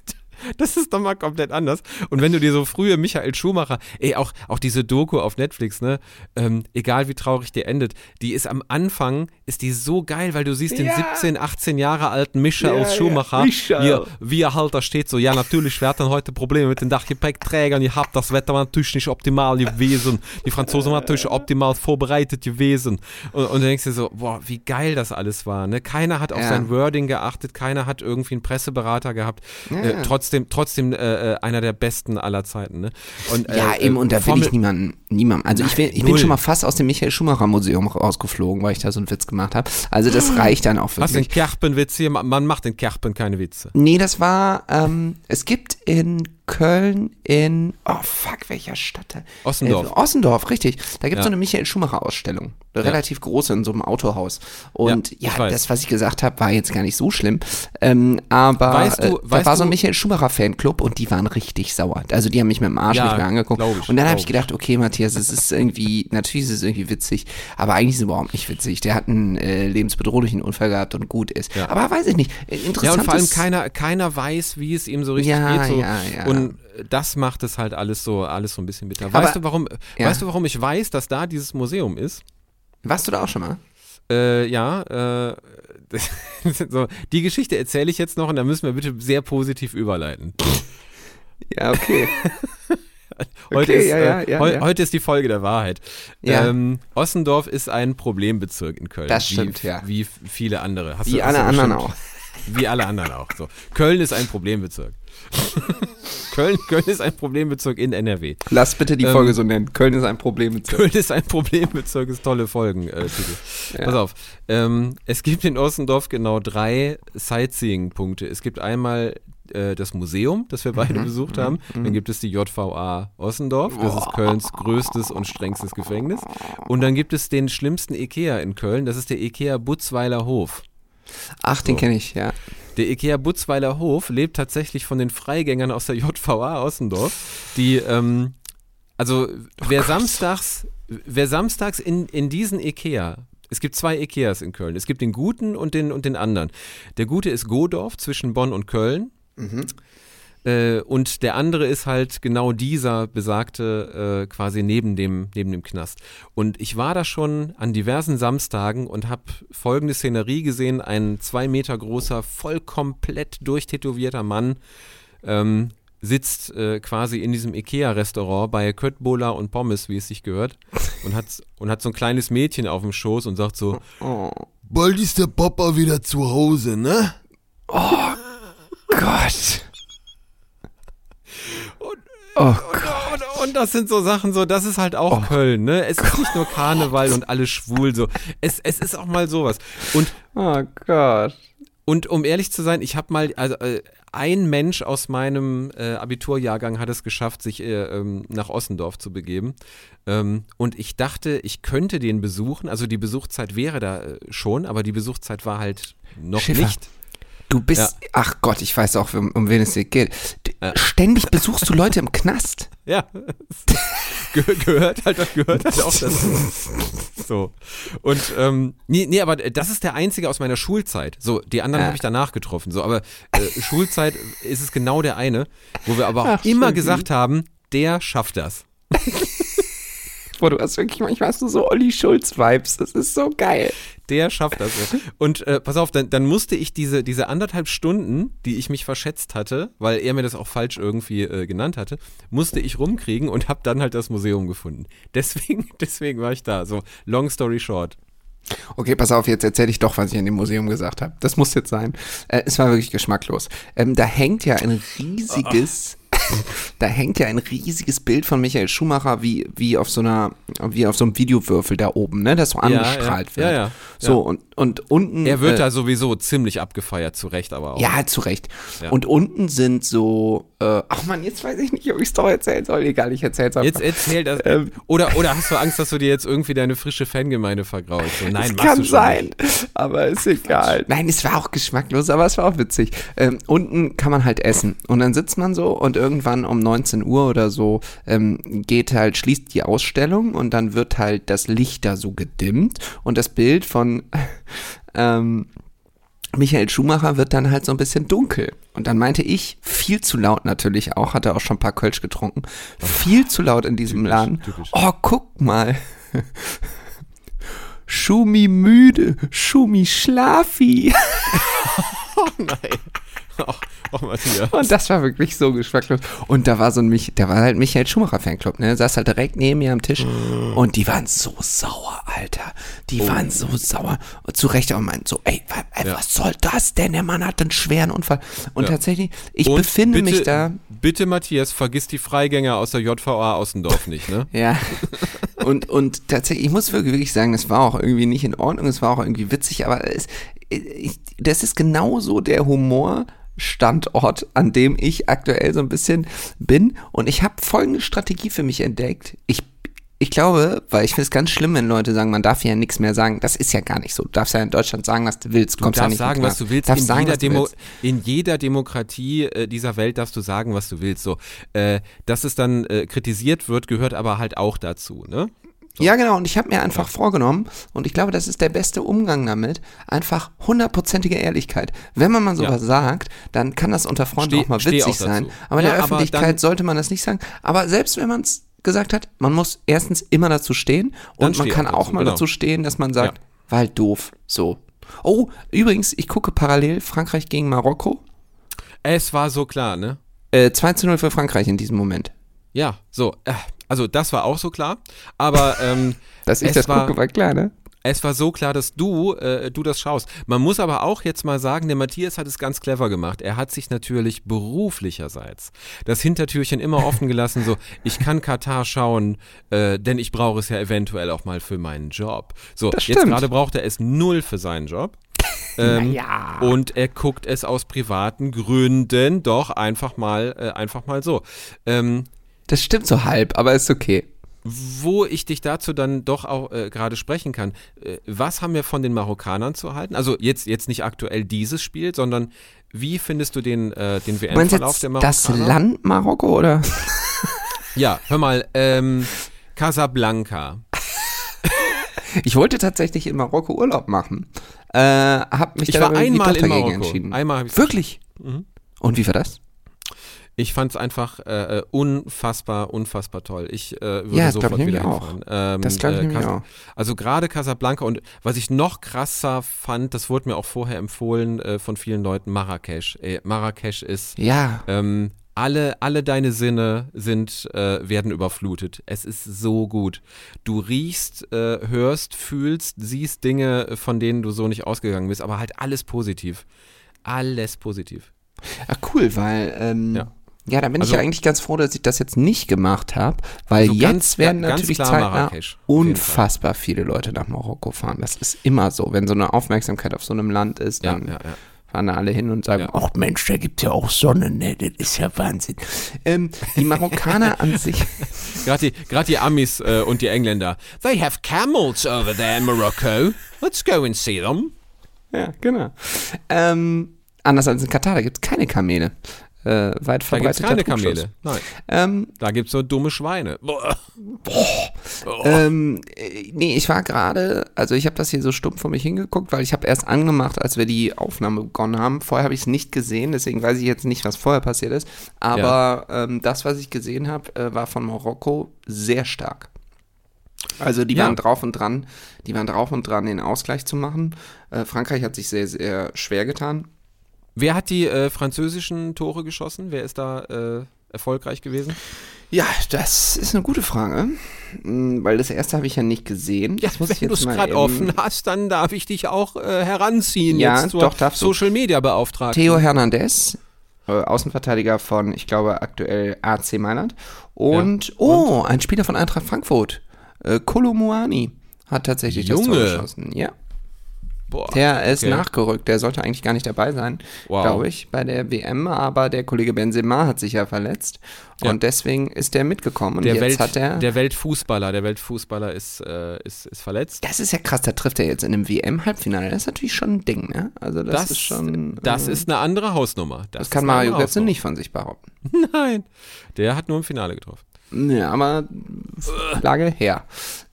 das ist doch mal komplett anders. Und wenn du dir so frühe Michael Schumacher, ey, auch, auch diese Doku auf Netflix, ne, ähm, egal wie traurig die endet, die ist am Anfang, ist die so geil, weil du siehst den Ja. 17, 18 Jahre alten Mischa Ja, ja, Schumacher, Michael. wie, er- wie er halt da steht, so, ja, natürlich, wir hatten heute Probleme mit den Dachgepäckträgern, ihr habt das Wetter war natürlich nicht optimal gewesen, die Franzosen waren natürlich optimal vorbereitet gewesen. Und, und du denkst dir so, boah, wie geil das alles war, ne? Keiner hat auf Ja. sein Wording geachtet, keiner hat irgendwie einen Presseberater gehabt, Ja. äh, trotzdem, trotzdem äh, äh, einer der besten aller Zeiten, ne? Und, Ja, äh, eben, und da will Formel- ich niemanden, niemanden. Also ich, will, ich bin schon mal fast aus dem Michael Schumacher Museum rausgeflogen, weil ich da so einen Witz gemacht habe. Also das reicht dann auch Was denn wirklich. Kerpenwitz hier? Man man macht in Kerpen keine Witze. Nee, das war, ähm, es gibt in Köln in, oh fuck, welcher Stadt? Ossendorf. Äh, Ossendorf, richtig. Da gibt es Ja. so eine Michael Schumacher Ausstellung. Eine relativ große in so einem Autohaus. Und Ja, ja, das, was ich gesagt habe, war jetzt gar nicht so schlimm. Ähm, aber Weißt du- äh, da war so ein Michael Schumacher Fanclub und die waren richtig sauer. Also die haben mich mit dem Arsch Ja, nicht mehr angeguckt. ich, und dann habe ich gedacht, okay, Matthias, es ist irgendwie, natürlich ist es irgendwie witzig, aber eigentlich ist es überhaupt nicht witzig. Der hat einen äh, lebensbedrohlichen Unfall gehabt und gut ist. Ja. Aber weiß ich nicht. Äh, Ja, Interessant und vor allem keiner, keiner weiß, wie es ihm so richtig Ja, geht. So. ja, ja. Und das macht es halt alles so, alles so ein bisschen bitter. Aber- Weißt du, warum, Ja. weißt du, warum ich weiß, dass da dieses Museum ist? Warst du da auch schon mal? Äh, ja, äh, so, die Geschichte erzähle ich jetzt noch und da müssen wir bitte sehr positiv überleiten. Ja, okay. Heute, Okay, ist, ja, ja, äh, ja, heu, heute ist die Folge der Wahrheit. Ähm, Ossendorf ist ein Problembezirk in Köln. Das stimmt, wie, ja. Wie viele andere. Hast Wie du- alle anderen bestimmt- auch. Wie alle anderen auch. So. Köln ist ein Problembezirk. Köln, Köln ist ein Problembezirk in NRW. Lass bitte die Ähm, Folge so nennen. Köln ist ein Problem mit Köln ist ein Problembezirk, ist tolle Folgen. Äh. Ja. Pass auf. Ähm, es gibt in Ossendorf genau drei Sightseeing-Punkte. Es gibt einmal äh, das Museum, das wir Mhm. beide besucht haben. Dann gibt es die JVA Ossendorf. Das ist Kölns größtes und strengstes Gefängnis. Und dann gibt es den schlimmsten Ikea in Köln. Das ist der Ikea Butzweiler Hof. Ach, den So. kenne ich, ja. Der Ikea Butzweiler Hof lebt tatsächlich von den Freigängern aus der JVA Ossendorf, die, ähm, also wer samstags, wer samstags in, in diesen Ikea, es gibt zwei Ikeas in Köln, es gibt den guten und den, und den anderen. Der gute ist Godorf zwischen Bonn und Köln. Äh, und der andere ist halt genau dieser besagte äh, quasi neben dem, neben dem Knast. Und ich war da schon an diversen Samstagen und habe folgende Szenerie gesehen: ein zwei Meter großer, voll komplett durchtätowierter Mann. Ähm, sitzt äh, quasi in diesem Ikea-Restaurant bei Köttbullar und Pommes, wie es sich gehört, und hat, und hat so ein kleines Mädchen auf dem Schoß und sagt so, Oh Bald ist der Papa wieder zu Hause, ne? Gott. Und- oh und, und das sind so Sachen, so, das ist halt auch Köln, ne? Es ist nicht nur Karneval und alle schwul, so. Es, es ist auch mal sowas. Und Oh Gott. Und um ehrlich zu sein, ich habe mal, also äh, ein Mensch aus meinem äh, Abiturjahrgang hat es geschafft, sich äh, ähm, nach Ossendorf zu begeben. Ähm, und ich dachte, ich könnte den besuchen. Also die Besuchszeit wäre da äh, schon, aber die Besuchszeit war halt noch Schiffer. nicht. Du bist, Ja. ach Gott, ich weiß auch, um, um wen es hier geht. Ja. Ständig besuchst du Leute im Knast. Ja, Ge gehört halt, gehört halt auch dazu. So. Und, ähm, nee, nee, aber das ist der einzige aus meiner Schulzeit. So, die anderen Ja. habe ich danach getroffen. So, aber äh, Schulzeit ist es genau der eine, wo wir aber auch Ach, immer gesagt haben, der schafft das. Boah, du hast wirklich, manchmal hast du so Olli Schulz-Vibes. Das ist so geil. Der schafft das. Und äh, pass auf, dann, dann musste ich diese, diese anderthalb Stunden, die ich mich verschätzt hatte, weil er mir das auch falsch irgendwie äh, genannt hatte, musste ich rumkriegen und habe dann halt das Museum gefunden. Deswegen, deswegen war ich da. So, long story short. Okay, pass auf, jetzt erzähle ich doch, was ich in dem Museum gesagt habe. Das muss jetzt sein. Äh, es war wirklich geschmacklos. Ähm, da hängt ja ein riesiges, da hängt ja ein riesiges Bild von Michael Schumacher wie, wie auf so einer, wie auf so einem Videowürfel da oben, ne, das so angestrahlt ja, wird. ja, ja, So, ja. und, und unten. Er wird äh, da sowieso ziemlich abgefeiert, zu Recht aber auch. Ja, zu Recht. Ja. Und unten sind so, äh, ach man, jetzt weiß ich nicht, ob ich es doch erzählen soll. Egal, ich erzähl's einfach. Jetzt erzähl das. Ähm. oder, oder hast du Angst, dass du dir jetzt irgendwie deine frische Fangemeinde vergraulst? So, nein, es kann sein, nicht. aber ist egal. Nein, es war auch geschmacklos, aber es war auch witzig. Ähm, unten kann man halt essen und dann sitzt man so und irgendwann um 19 Uhr oder so ähm, geht halt, schließt die Ausstellung und dann wird halt das Licht da so gedimmt und das Bild von ähm, Michael Schumacher wird dann halt so ein bisschen dunkel. Und dann meinte ich, viel zu laut natürlich auch, hatte auch schon ein paar Kölsch getrunken, viel zu laut in diesem Typisch, Laden. typisch. Oh, guck mal. Schumi müde, Schumi schlafi. Nein. Ach Matthias. Und das war wirklich so geschmacklos. Und da war so ein Mich, da war halt Michael Schumacher Fanclub, ne? Saß halt direkt neben mir am Tisch. Und die waren so sauer, Alter. Die waren so sauer. Und zu Recht auch meinten so, ey, wa- ey Ja. was soll das denn? Der Mann hat einen schweren Unfall. Und Ja. tatsächlich, ich Und befinde bitte, mich da. Bitte, Matthias, vergiss die Freigänger aus der JVA Außendorf nicht, ne? Ja. Und, und tatsächlich, ich muss wirklich, sagen, es war auch irgendwie nicht in Ordnung, es war auch irgendwie witzig, aber es, das ist genauso der Humorstandort, an dem ich aktuell so ein bisschen bin. Und ich habe folgende Strategie für mich entdeckt. Ich ich glaube, weil ich finde es ganz schlimm, wenn Leute sagen, man darf ja nichts mehr sagen. Das ist ja gar nicht so. Du darfst ja in Deutschland sagen, was du willst. Du kommst ja darfst nicht sagen, was du willst. In, sagen, jeder was du willst. in jeder Demokratie äh, dieser Welt darfst du sagen, was du willst. So, äh, dass es dann äh, kritisiert wird, gehört aber halt auch dazu, ne? Ja, genau. Und ich habe mir einfach vorgenommen, und ich glaube, das ist der beste Umgang damit, einfach hundertprozentige Ehrlichkeit. Wenn man mal sowas sagt, dann kann das unter Freunden Steh- auch mal witzig auch sein. Aber in Ja, der aber Öffentlichkeit dann- sollte man das nicht sagen. Aber selbst wenn man es gesagt hat, man muss erstens immer dazu stehen und man kann auch dazu, mal genau. dazu stehen, dass man sagt, Ja. war halt doof. So. Oh, übrigens, ich gucke parallel Frankreich gegen Marokko. Es war so klar, ne? Äh, 2 zu 0 für Frankreich in diesem Moment. Ja, so. Äh, also das war auch so klar. Aber ähm, Dass ich Es das war- gucke, war klar, ne? es war so klar, dass du, äh, du das schaust. Man muss aber auch jetzt mal sagen, der Matthias hat es ganz clever gemacht. Er hat sich natürlich beruflicherseits das Hintertürchen immer offen gelassen, so, ich kann Katar schauen, äh, denn ich brauche es ja eventuell auch mal für meinen Job. So, jetzt gerade braucht er es null für seinen Job. Ähm, Naja. Und er guckt es aus privaten Gründen doch einfach mal, äh, einfach mal so. Ähm, Das stimmt so halb, aber ist okay. wo ich dich dazu dann doch auch äh, gerade sprechen kann. Äh, was haben wir von den Marokkanern zu halten? Also jetzt, jetzt nicht aktuell dieses Spiel, sondern wie findest du den, äh, den WM-Verlauf der das Marokkaner? Land Marokko oder? Ja, hör mal, ähm, Casablanca. Ich wollte tatsächlich in Marokko Urlaub machen. Äh, hab mich Ich war einmal in Marokko. entschieden. Einmal Wirklich? Mhm. Und wie war das? Ich fand es einfach äh, äh, unfassbar, unfassbar toll. Ich äh, würde Ja, sofort wieder auch. hinfahren. Ähm, Das glaub ich Cas- auch. Also gerade Casablanca und was ich noch krasser fand, das wurde mir auch vorher empfohlen äh, von vielen Leuten, Marrakesch. Ey, Marrakesch ist Ja, ähm, alle, alle deine Sinne sind, äh, werden überflutet. Es ist so gut. Du riechst, äh, hörst, fühlst, siehst Dinge, von denen du so nicht ausgegangen bist, aber halt alles positiv. Alles positiv. Ah, cool, weil ähm, ja. Ja. da bin Also- ich ja eigentlich ganz froh, dass ich das jetzt nicht gemacht habe, weil Also jetzt ganz- werden ganz natürlich zeitnah unfassbar viele Leute nach Marokko fahren. Das ist immer so, wenn so eine Aufmerksamkeit auf so einem Land ist, Ja, dann ja, ja. fahren da alle hin und sagen, Ja. ach Mensch, da gibt's ja auch Sonne, ne? Das ist ja Wahnsinn. Ähm, die Marokkaner an sich, Gerade die, grad die Amis äh, und die Engländer. They have camels over there in Morocco. Let's go and see them. ja, genau. Ähm, anders als in Katar, da gibt's keine Kamele. Äh, weit Da gibt verbreiteter keine Trugschluss. Kamele. Nein, Ähm, da gibt es so dumme Schweine. Boah. Ähm, äh, nee, ich war gerade, also ich habe das hier so stumpf vor mich hingeguckt, weil ich habe erst angemacht, als wir die Aufnahme begonnen haben. Vorher habe ich es nicht gesehen, deswegen weiß ich jetzt nicht, was vorher passiert ist. Aber ähm, das, was ich gesehen habe, äh, war von Marokko sehr stark. Also die Ja. waren drauf und dran, die waren drauf und dran, den Ausgleich zu machen. Äh, Frankreich hat sich sehr, sehr schwer getan. Wer hat die äh, französischen Tore geschossen? Wer ist da äh, erfolgreich gewesen? Ja, das ist eine gute Frage, Mm, weil das erste habe ich ja nicht gesehen. Ja, wenn du es gerade offen hast, dann darf ich dich auch äh, heranziehen Ja, jetzt zur doch. Social Media Beauftragten. Theo Hernandez, äh, Außenverteidiger von, ich glaube, aktuell AC Mailand. Und, oh, ein Spieler von Eintracht Frankfurt, äh, Kolomuani, hat tatsächlich das Tor Junge. geschossen. Ja, Boah, der ist okay. nachgerückt. Der sollte eigentlich gar nicht dabei sein, Wow. glaube ich, bei der WM. Aber der Kollege Benzema hat sich ja verletzt. Ja. Und deswegen ist der mitgekommen. Und Der, Welt, er. der Weltfußballer, der Weltfußballer ist, äh, ist, ist verletzt. das ist ja krass, da trifft er jetzt in einem WM-Halbfinale. Das ist natürlich schon ein Ding, ne? Also, das, ist schon. das äh, ist eine andere Hausnummer. Das, das kann Mario Götze nicht von sich behaupten. Nein, der hat nur im Finale getroffen. Ja, aber Lage her.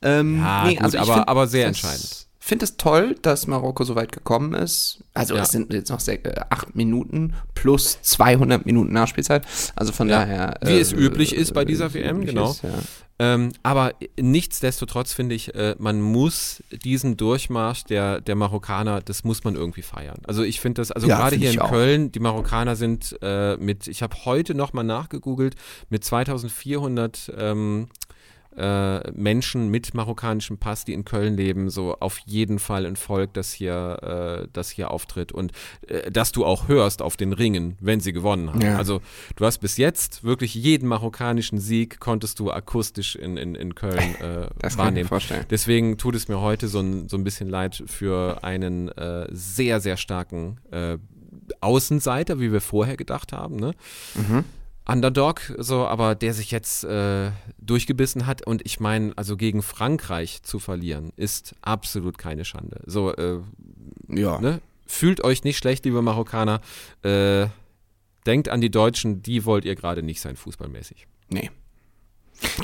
Ähm, Ja, nee, gut, also aber- find aber sehr das- entscheidend. Finde es toll, dass Marokko so weit gekommen ist. Also Ja. es sind jetzt noch sehr, äh, acht Minuten plus 200 Minuten Nachspielzeit. Also von Ja. daher. Wie es üblich ist bei dieser WM, genau. Ist, ja. Ähm, aber nichtsdestotrotz finde ich, äh, man muss diesen Durchmarsch der, der Marokkaner, das muss man irgendwie feiern. Also ich finde das, also gerade hier in auch. Köln, die Marokkaner sind äh, mit, ich habe heute nochmal nachgegoogelt, mit 2400 ähm, äh, Menschen mit marokkanischem Pass, die in Köln leben, so auf jeden Fall ein Volk, das hier, äh, das hier auftritt und äh, das du auch hörst auf den Ringen, wenn sie gewonnen haben. Ja. Also du hast bis jetzt wirklich jeden marokkanischen Sieg konntest du akustisch in, in, in Köln äh, Das kann ich mir wahrnehmen. vorstellen. Deswegen tut es mir heute so ein, so ein bisschen leid für einen äh, sehr, sehr starken äh, Außenseiter, wie wir vorher gedacht haben. Ne? Mhm. Underdog, so, aber der sich jetzt äh, durchgebissen hat und ich meine, also gegen Frankreich zu verlieren, ist absolut keine Schande. So, äh, Ja. ne? Fühlt euch nicht schlecht, liebe Marokkaner. Äh, denkt an die Deutschen, die wollt ihr gerade nicht sein, fußballmäßig. Nee.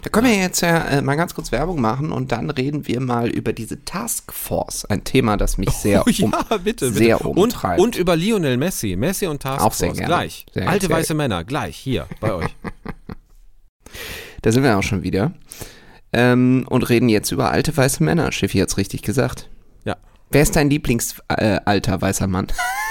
Da können wir jetzt ja äh, mal ganz kurz Werbung machen und dann reden wir mal über diese Taskforce. Ein Thema, das mich sehr Oh, ja, um, bitte, bitte. sehr und, umtreibt. und über Lionel Messi. Messi und Task Auch sehr Force. gerne. Gleich. Sehr, Alte sehr- weiße Männer. Gleich. Hier, bei euch. Da sind wir auch schon wieder. Ähm, und reden jetzt über alte weiße Männer. Schiffi hat's richtig gesagt. Ja. Wer ist dein Lieblingsalter äh, weißer Mann?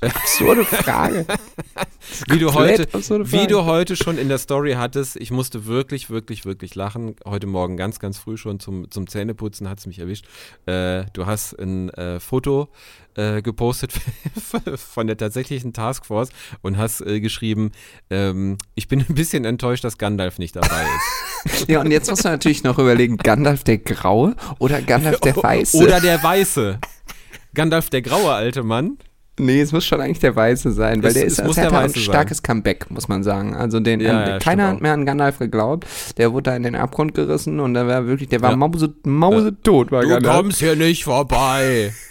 Absurde Frage. Wie du, heute, absurde wie Frage. du heute schon in der Story hattest, ich musste wirklich, wirklich, wirklich lachen. Heute Morgen ganz, ganz früh schon zum, zum Zähneputzen hat es mich erwischt. Äh, du hast ein äh, Foto äh, gepostet von der tatsächlichen Taskforce und hast äh, geschrieben, ähm, ich bin ein bisschen enttäuscht, dass Gandalf nicht dabei ist. Ja, und jetzt muss man natürlich noch überlegen, Gandalf der Graue oder Gandalf der Weiße? Oder der Weiße. Gandalf, der graue alte Mann. Nee, es muss schon eigentlich der Weiße sein, weil Es- der es ist muss das hat der ja ein Weiße sein. starkes Comeback, muss man sagen. Also den, Ja, äh, ja, keiner hat mehr an Gandalf geglaubt. Der wurde da in den Abgrund gerissen und der war wirklich, der war Ja. mause, mause tot, war Du Gandalf. kommst hier nicht vorbei.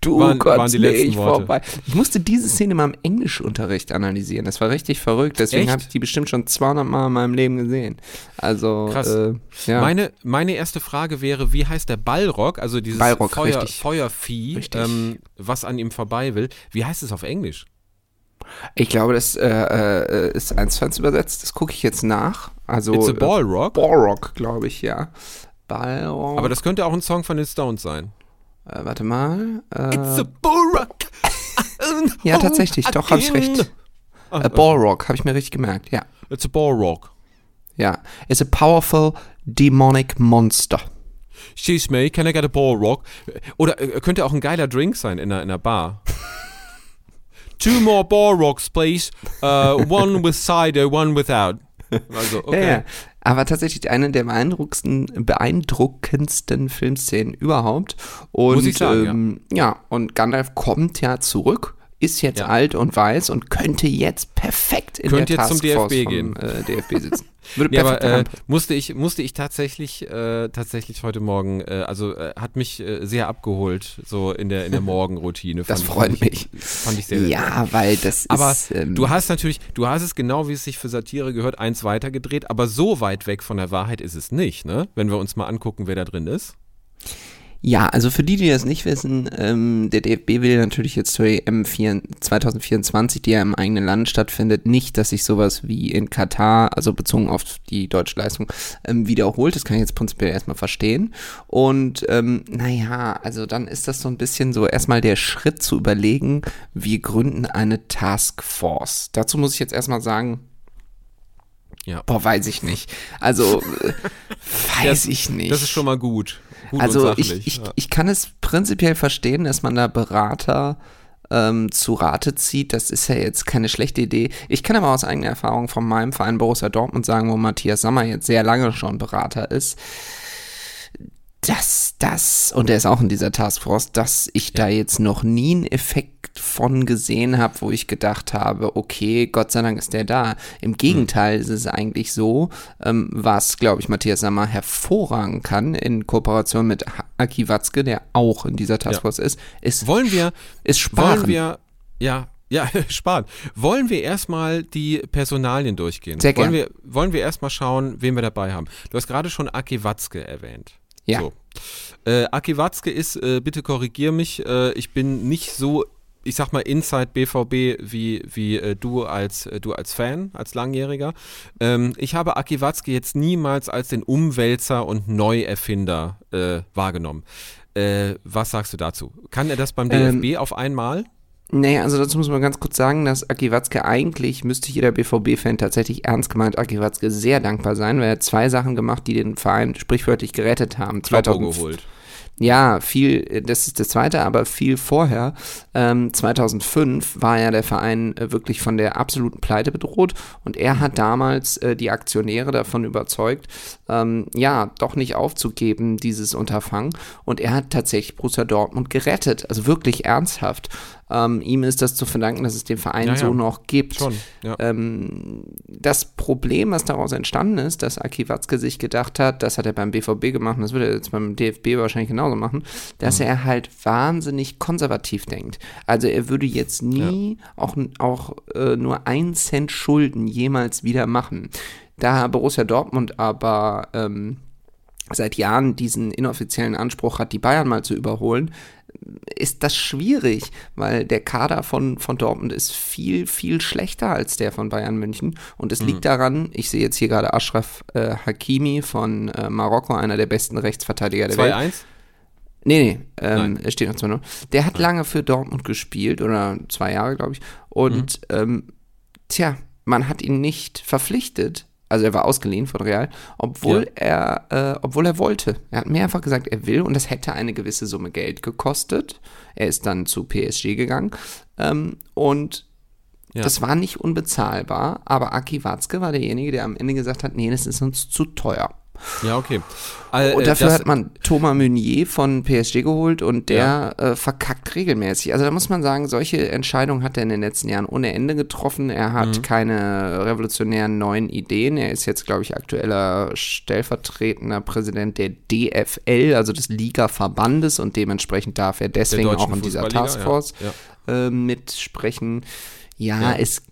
Du Waren- Gott, waren die nee, letzten ich Worte. vorbei. Ich musste diese Szene mal im Englischunterricht analysieren. Das war richtig verrückt. Deswegen habe ich die bestimmt schon 200 Mal in meinem Leben gesehen. Also, Krass. Äh, ja. Meine, meine erste Frage wäre, wie heißt der Ballrock, also dieses Balrog, Feuer, richtig. Feuervieh, Richtig. ähm, was an ihm vorbei will, wie heißt es auf Englisch? Ich glaube, das äh, äh, ist eins zu eins übersetzt. Das gucke ich jetzt nach. Also It's a Ballrock. Ballrock, glaube ich, ja. Ballrock. Aber das könnte auch ein Song von den Stones sein. Äh, warte mal. Äh, It's a Ballrock. ja, tatsächlich. Doch, habe ich recht. Äh, Ballrock, habe ich mir richtig gemerkt. Ja. It's a Ballrock. Ja. It's a powerful demonic monster. Excuse me, can I get a Ballrock? Oder äh, könnte auch ein geiler Drink sein in einer, in einer Bar. Two more Ballrocks, please. Uh, one with cider, one without. Also, okay. Ja, ja. Aber tatsächlich eine der beeindruckendsten, beeindruckendsten Filmszenen überhaupt. Und, Muss ich sagen, ähm, ja. und Gandalf kommt ja zurück, ist jetzt Ja. alt und weiß und könnte jetzt perfekt in Könnte der jetzt zum Taskforce DFB vom, gehen. Äh, DFB sitzen. Würde perfekt aber äh, musste ich musste ich tatsächlich äh, tatsächlich heute Morgen äh, also äh, hat mich äh, sehr abgeholt so in der in der Morgenroutine. Das freut mich. Fand ich sehr, sehr ja, weil das Aber ist. Ähm, du hast natürlich, du hast es genau wie es sich für Satire gehört, eins weitergedreht, aber so weit weg von der Wahrheit ist es nicht, ne? Wenn wir uns mal angucken, wer da drin ist. Ja, also für die, die das nicht wissen, ähm, der DFB will natürlich jetzt zur EM 4 2024, die ja im eigenen Land stattfindet, nicht, dass sich sowas wie in Katar, also bezogen auf die deutsche Leistung, ähm, wiederholt. Das kann ich jetzt prinzipiell erstmal verstehen. Und ähm, naja, also dann ist das so ein bisschen so erstmal der Schritt zu überlegen, wir gründen eine Taskforce. Dazu muss ich jetzt erstmal sagen, Ja. boah, weiß ich nicht. Also, äh, weiß Das- ich nicht. Das ist schon mal gut. Gut Also ich, ich, ja. ich kann es prinzipiell verstehen, dass man da Berater ähm, zu Rate zieht. Das ist ja jetzt keine schlechte Idee. Ich kann aber aus eigener Erfahrung von meinem Verein Borussia Dortmund sagen, wo Matthias Sammer jetzt sehr lange schon Berater ist, dass das, und er ist auch in dieser Taskforce, dass ich da jetzt noch nie einen Effekt von gesehen habe, wo ich gedacht habe, okay, Gott sei Dank ist der da. Im Gegenteil ist es eigentlich so, ähm, was, glaube ich, Matthias Sammer hervorragen kann, in Kooperation mit Aki Watzke, der auch in dieser Taskforce ist, ist, Wollen wir, ist sparen. wollen wir, ja, ja, sparen. Wollen wir erstmal die Personalien durchgehen? Sehr wollen gern. wir, wollen wir erstmal schauen, wen wir dabei haben? Du hast gerade schon Aki Watzke erwähnt. Ja. So. Äh, Aki Watzke ist, äh, bitte korrigier mich, äh, ich bin nicht so, ich sag mal, Inside BVB wie, wie äh, du, als, äh, du als Fan, als Langjähriger. Ähm, ich habe Aki Watzke jetzt niemals als den Umwälzer und Neuerfinder äh, wahrgenommen. Äh, was sagst du dazu? Kann er das beim Ähm, DFB auf einmal? Nee, also dazu muss man ganz kurz sagen, dass Aki Watzke eigentlich, müsste jeder BVB-Fan tatsächlich ernst gemeint Aki Watzke sehr dankbar sein, weil er hat zwei Sachen gemacht, die den Verein sprichwörtlich gerettet haben. Kloppo 2000 geholt. Ja, viel, das ist das zweite, aber viel vorher. Ähm, 2005 war ja der Verein äh, wirklich von der absoluten Pleite bedroht und er hat damals äh, die Aktionäre davon überzeugt, ähm, ja, doch nicht aufzugeben, dieses Unterfangen. Und er hat tatsächlich Borussia Dortmund gerettet, also wirklich ernsthaft. Ähm, ihm ist das zu verdanken, dass es den Verein Ja, ja. so noch gibt. Schon, ja. Ähm, das Problem, was daraus entstanden ist, dass Aki Watzke sich gedacht hat, das hat er beim BVB gemacht das wird er jetzt beim DFB wahrscheinlich genauso machen, dass er halt wahnsinnig konservativ denkt. Also er würde jetzt nie auch, auch äh, nur ein Cent Schulden jemals wieder machen. Da Borussia Dortmund aber ähm, seit Jahren diesen inoffiziellen Anspruch hat, die Bayern mal zu überholen, ist das schwierig, weil der Kader von, von Dortmund ist viel, viel schlechter als der von Bayern München. Und es liegt daran, ich sehe jetzt hier gerade Ashraf äh, Hakimi von äh, Marokko, einer der besten Rechtsverteidiger der Welt. 2-1? Nee, nee, ähm, Nein. es steht noch 2-0. Der hat lange für Dortmund gespielt, oder zwei Jahre, glaube ich. Und, ähm, tja, man hat ihn nicht verpflichtet. Also er war ausgeliehen von Real, obwohl er, äh, obwohl er wollte. Er hat mehrfach gesagt, er will und das hätte eine gewisse Summe Geld gekostet. Er ist dann zu PSG gegangen ähm, und Ja. das war nicht unbezahlbar, aber Aki Watzke war derjenige, der am Ende gesagt hat, nee, das ist uns zu teuer. Ja, okay. Äh, Und äh, dafür hat man Thomas Meunier von PSG geholt und der äh, verkackt regelmäßig. Also da muss man sagen, solche Entscheidungen hat er in den letzten Jahren ohne Ende getroffen. Er hat keine revolutionären neuen Ideen. Er ist jetzt, glaube ich, aktueller stellvertretender Präsident der DFL, also des Liga-Verbandes und dementsprechend darf er deswegen auch in dieser Taskforce ja, äh, mitsprechen. Ja, Ja. es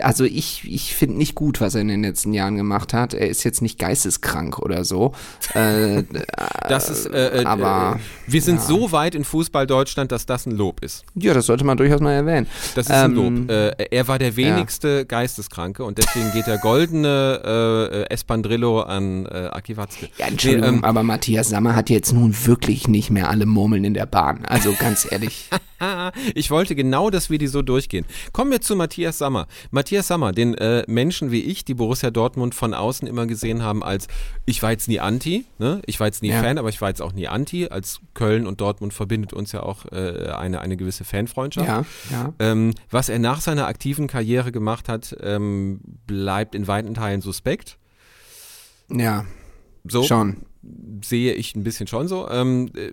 also ich, ich finde nicht gut, was er in den letzten Jahren gemacht hat. Er ist jetzt nicht geisteskrank oder so. Äh, das ist, äh, äh, aber wir sind ja. so weit in Fußball Deutschland, dass das ein Lob ist. Ja, das sollte man durchaus mal erwähnen. Das ist ähm, ein Lob. Äh, er war der wenigste ja. Geisteskranke und deswegen geht der goldene äh, Espandrillo an äh, Aki Watzke. Ja, Entschuldigung, nee, ähm, aber Matthias Sammer hat jetzt nun wirklich nicht mehr alle Murmeln in der Bahn. Also ganz ehrlich. ich wollte genau, dass wir die so durchgehen. Kommen wir zu Matthias Sammer. Matthias Sammer, den äh, Menschen wie ich, die Borussia Dortmund von außen immer gesehen haben als, ich war jetzt nie Anti, ne? ich war jetzt nie ja. Fan, aber ich war jetzt auch nie Anti. Als Köln und Dortmund verbindet uns ja auch äh, eine, eine gewisse Fanfreundschaft. Ja, ja. Ähm, was er nach seiner aktiven Karriere gemacht hat, ähm, bleibt in weiten Teilen suspekt. Ja, so. Schon sehe ich ein bisschen schon so. Ähm, äh,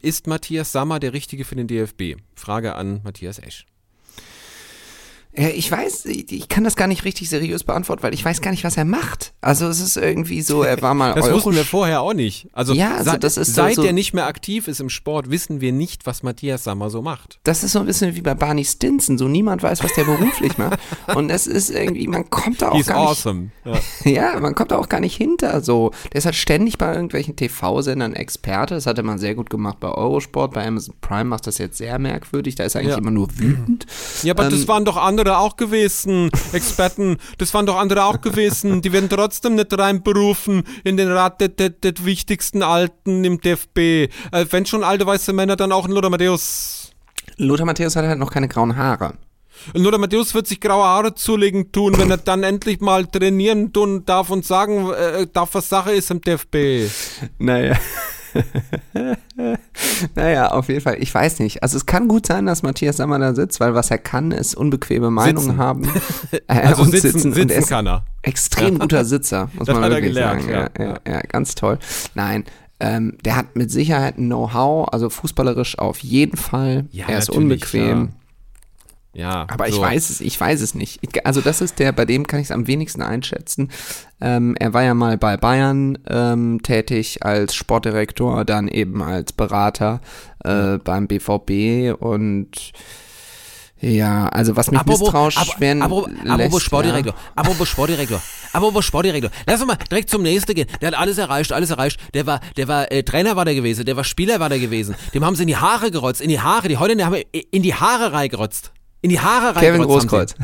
ist Matthias Sammer der Richtige für den DFB? Frage an Matthias Esch. Ich weiß, ich kann das gar nicht richtig seriös beantworten, weil ich weiß gar nicht, was er macht. Also es ist irgendwie so, er war mal. das Euro wussten wir vorher auch nicht. Also, ja, also das ist seit so, er nicht mehr aktiv ist im Sport, wissen wir nicht, was Matthias Sammer so macht. Das ist so ein bisschen wie bei Barney Stinson. So niemand weiß, was der beruflich macht. Und es ist irgendwie, man kommt da auch He's gar awesome. nicht. Ja. ja, man kommt da auch gar nicht hinter. So, der ist halt ständig bei irgendwelchen TV-Sendern Experte. Das hat er mal sehr gut gemacht bei Eurosport. Bei Amazon Prime macht das jetzt sehr merkwürdig. Da ist er eigentlich ja. immer nur wütend. Ja, aber ähm, das waren doch andere auch gewesen. Experten, Experten, das waren doch andere auch gewesen, die werden trotzdem nicht reinberufen in den Rat der, der, der wichtigsten Alten im DFB. Äh, wenn schon alte weiße Männer, dann auch ein Lothar Matthäus. Lothar Matthäus hat halt noch keine grauen Haare. Lothar Matthäus wird sich graue Haare zulegen tun, wenn er dann endlich mal trainieren tun darf und sagen äh, darf, was Sache ist im DFB. Naja. naja, auf jeden Fall. Ich weiß nicht. Also es kann gut sein, dass Matthias Sammer da sitzt, weil was er kann, ist unbequeme Meinungen sitzen. haben. Äh, also und sitzen, sitzen, und kann er. Extrem guter Sitzer, muss das man wirklich gelernt, sagen. Ja, ja, ja, ganz toll. Nein, ähm, der hat mit Sicherheit ein Know-how, also fußballerisch auf jeden Fall. Ja, er ist unbequem. Ja. Ja, aber so. ich weiß es, ich weiß es nicht. Also das ist der, bei dem kann ich es am wenigsten einschätzen. Ähm, er war ja mal bei Bayern ähm, tätig als Sportdirektor, dann eben als Berater äh, beim BVB und ja, also was mich apropos, misstrauisch ap werden apropos, lässt, apropos Sportdirektor, ja. apropos Sportdirektor, apropos Sportdirektor. Lass uns mal direkt zum nächsten gehen. Der hat alles erreicht, alles erreicht. Der war, der war äh, Trainer war der gewesen, der war Spieler war der gewesen. Dem haben sie in die Haare gerotzt, in die Haare, die heute haben in die Haare reingerotzt. In die Haare rein. Kevin Großkreuz.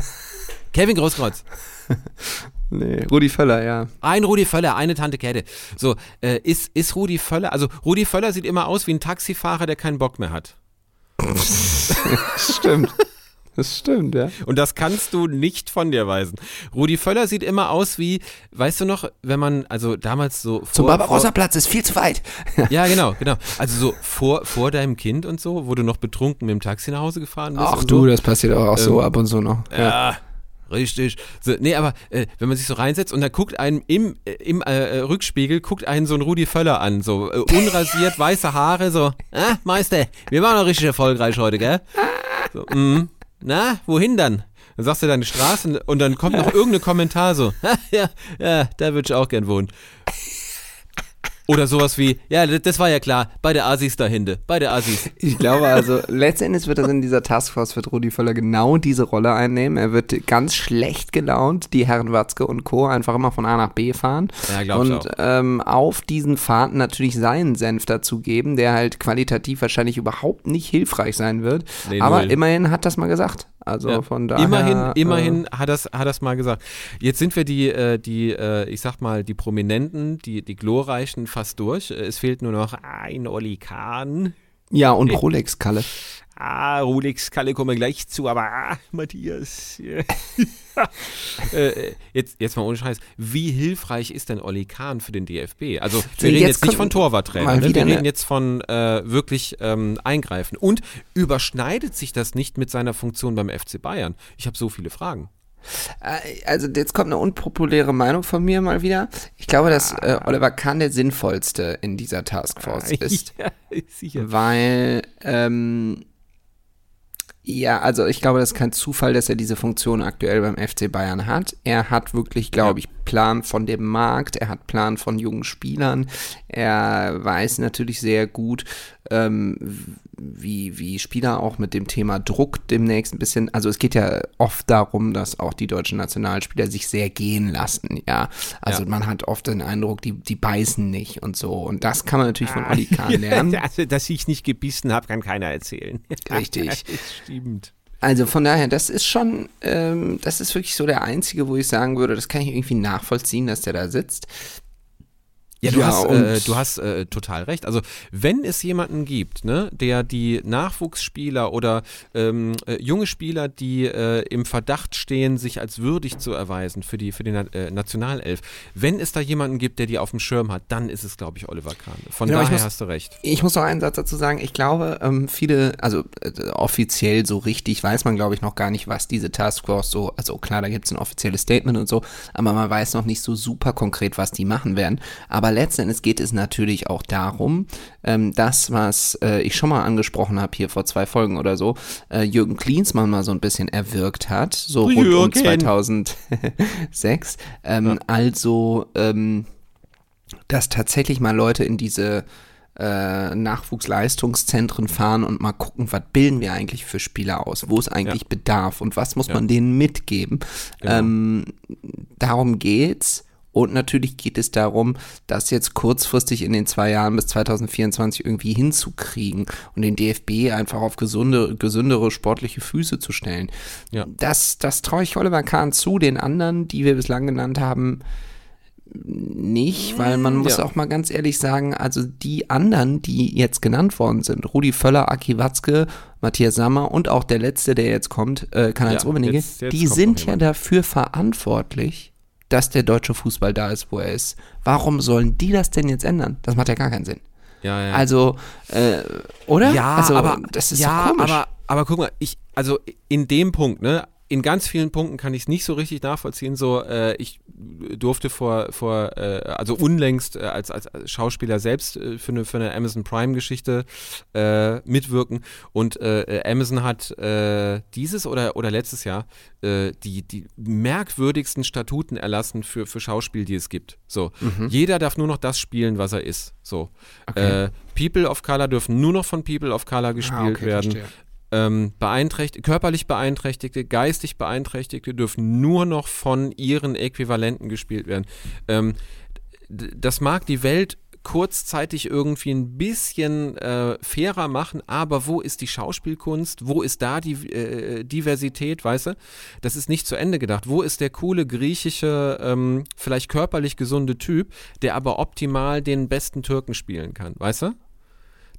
Kevin Großkreuz. nee, Rudi Völler, ja. Ein Rudi Völler, eine Tante Kette. So, äh, ist, ist Rudi Völler, also Rudi Völler sieht immer aus wie ein Taxifahrer, der keinen Bock mehr hat. Stimmt. Das stimmt, ja. Und das kannst du nicht von dir weisen. Rudi Völler sieht immer aus wie, weißt du noch, wenn man, also damals so. Vor, Zum Barbarossa-Platz ist viel zu weit. ja, genau, genau. Also so vor, vor deinem Kind und so, wo du noch betrunken mit dem Taxi nach Hause gefahren bist. Ach du, so. das passiert auch, auch ähm, so ab und zu noch. Ja. ja. Richtig. So, nee, aber äh, wenn man sich so reinsetzt und dann guckt einen im, äh, im äh, Rückspiegel, guckt einen so ein Rudi Völler an, so äh, unrasiert, weiße Haare, so, äh, Meister, wir waren noch richtig erfolgreich heute, gell? So, mm, na, wohin dann? Dann sagst du deine Straße und dann kommt noch irgendein Kommentar so, ja, ja, da würde ich auch gern wohnen. Oder sowas wie, ja, das war ja klar, bei der Asis dahinter, bei der Asis. Ich glaube also, letztendlich wird er in dieser Taskforce, wird Rudi Völler genau diese Rolle einnehmen. Er wird ganz schlecht gelaunt, die Herren Watzke und Co. einfach immer von A nach B fahren. Ja, glaub und ähm, auf diesen Fahrten natürlich seinen Senf dazugeben, der halt qualitativ wahrscheinlich überhaupt nicht hilfreich sein wird. Nee, Aber immerhin hat das mal gesagt. Also ja, von daher. Immerhin, immerhin äh, hat das, hat das mal gesagt. Jetzt sind wir die, äh, die, äh, ich sag mal, die Prominenten, die, die glorreichen fast durch. Es fehlt nur noch ein Olli Kahn. Ja, und Rolex Kalle. Ah, Rolex Kalle kommen wir gleich zu, aber ah, Matthias. äh, jetzt, jetzt mal ohne Scheiß. Wie hilfreich ist denn Olli Kahn für den DFB? Also, wir reden jetzt, jetzt nicht von Torwarttrainer, ne? wir reden jetzt von äh, wirklich ähm, Eingreifen. Und überschneidet sich das nicht mit seiner Funktion beim FC Bayern? Ich habe so viele Fragen. Äh, also jetzt kommt eine unpopuläre Meinung von mir mal wieder. Ich glaube, dass äh, Oliver Kahn der sinnvollste in dieser Taskforce ist. ja, sicher. Weil ähm, ja, also ich glaube, das ist kein Zufall, dass er diese Funktion aktuell beim FC Bayern hat. Er hat wirklich, glaube ich, Plan von dem Markt, er hat Plan von jungen Spielern, er weiß natürlich sehr gut, ähm, wie, wie Spieler auch mit dem Thema Druck demnächst ein bisschen, also es geht ja oft darum, dass auch die deutschen Nationalspieler sich sehr gehen lassen, ja. Also Ja. man hat oft den Eindruck, die, die beißen nicht und so. Und das kann man natürlich Ah. von Oli Kahn lernen. Also, dass ich nicht gebissen habe, kann keiner erzählen. Richtig. Das stimmt. Also von daher, das ist schon, ähm, das ist wirklich so der einzige, wo ich sagen würde, das kann ich irgendwie nachvollziehen, dass der da sitzt. Ja, du Ja, hast, äh, du hast äh, total recht. Also wenn es jemanden gibt, ne, der die Nachwuchsspieler oder ähm, äh, junge Spieler, die äh, im Verdacht stehen, sich als würdig zu erweisen für die für die Na äh, Nationalelf, wenn es da jemanden gibt, der die auf dem Schirm hat, dann ist es, glaube ich, Oliver Kahn. Von ich daher muss- hast du recht. Ich muss noch einen Satz dazu sagen. Ich glaube, ähm, viele, also äh, offiziell so richtig weiß man, glaube ich, noch gar nicht, was diese Taskforce so, also klar, da gibt es ein offizielles Statement und so, aber man weiß noch nicht so super konkret, was die machen werden. Aber letzten Endes geht es natürlich auch darum, ähm, das, was äh, ich schon mal angesprochen habe hier vor zwei Folgen oder so, äh, Jürgen Klinsmann mal so ein bisschen erwirkt hat, so rund um Jürgen. 2006. Ähm, Also, ähm, dass tatsächlich mal Leute in diese äh, Nachwuchsleistungszentren fahren und mal gucken, was bilden wir eigentlich für Spieler aus, wo ist eigentlich Bedarf und was muss Ja. man denen mitgeben. Genau. Ähm, darum geht's. Und natürlich geht es darum, das jetzt kurzfristig in den zwei Jahren bis 2024 irgendwie hinzukriegen und den DFB einfach auf gesunde, gesündere sportliche Füße zu stellen. Ja. Das, das traue ich Oliver Kahn zu, den anderen, die wir bislang genannt haben, nicht, weil man muss Ja. auch mal ganz ehrlich sagen, also die anderen, die jetzt genannt worden sind, Rudi Völler, Aki Watzke, Matthias Sammer und auch der letzte, der jetzt kommt, äh, Karl-Heinz Ja, Rummenigge, die sind ja dafür verantwortlich, dass der deutsche Fußball da ist, wo er ist. Warum sollen die das denn jetzt ändern? Das macht ja gar keinen Sinn. Ja, ja. Also, äh, oder? Ja, also, aber das ist ja, komisch. aber aber guck mal, ich also in dem Punkt, ne, in ganz vielen Punkten kann ich es nicht so richtig nachvollziehen. So, äh, ich durfte vor vor äh, also unlängst äh, als, als Schauspieler selbst äh, für eine für eine Amazon Prime Geschichte äh, mitwirken und äh, Amazon hat dieses oder oder letztes Jahr die die merkwürdigsten Statuten erlassen für für Schauspiel, die es gibt. So, jeder darf nur noch das spielen, was er ist. So, Okay. People of Color dürfen nur noch von People of Color gespielt Ah, okay, werden. verstehe. Ähm, beeinträchtigt, körperlich Beeinträchtigte, geistig Beeinträchtigte dürfen nur noch von ihren Äquivalenten gespielt werden. Ähm, das mag die Welt kurzzeitig irgendwie ein bisschen äh, fairer machen, aber wo ist die Schauspielkunst? Wo ist da die äh, Diversität, weißt du? Das ist nicht zu Ende gedacht. Wo ist der coole griechische, ähm, vielleicht körperlich gesunde Typ, der aber optimal den besten Türken spielen kann, weißt du?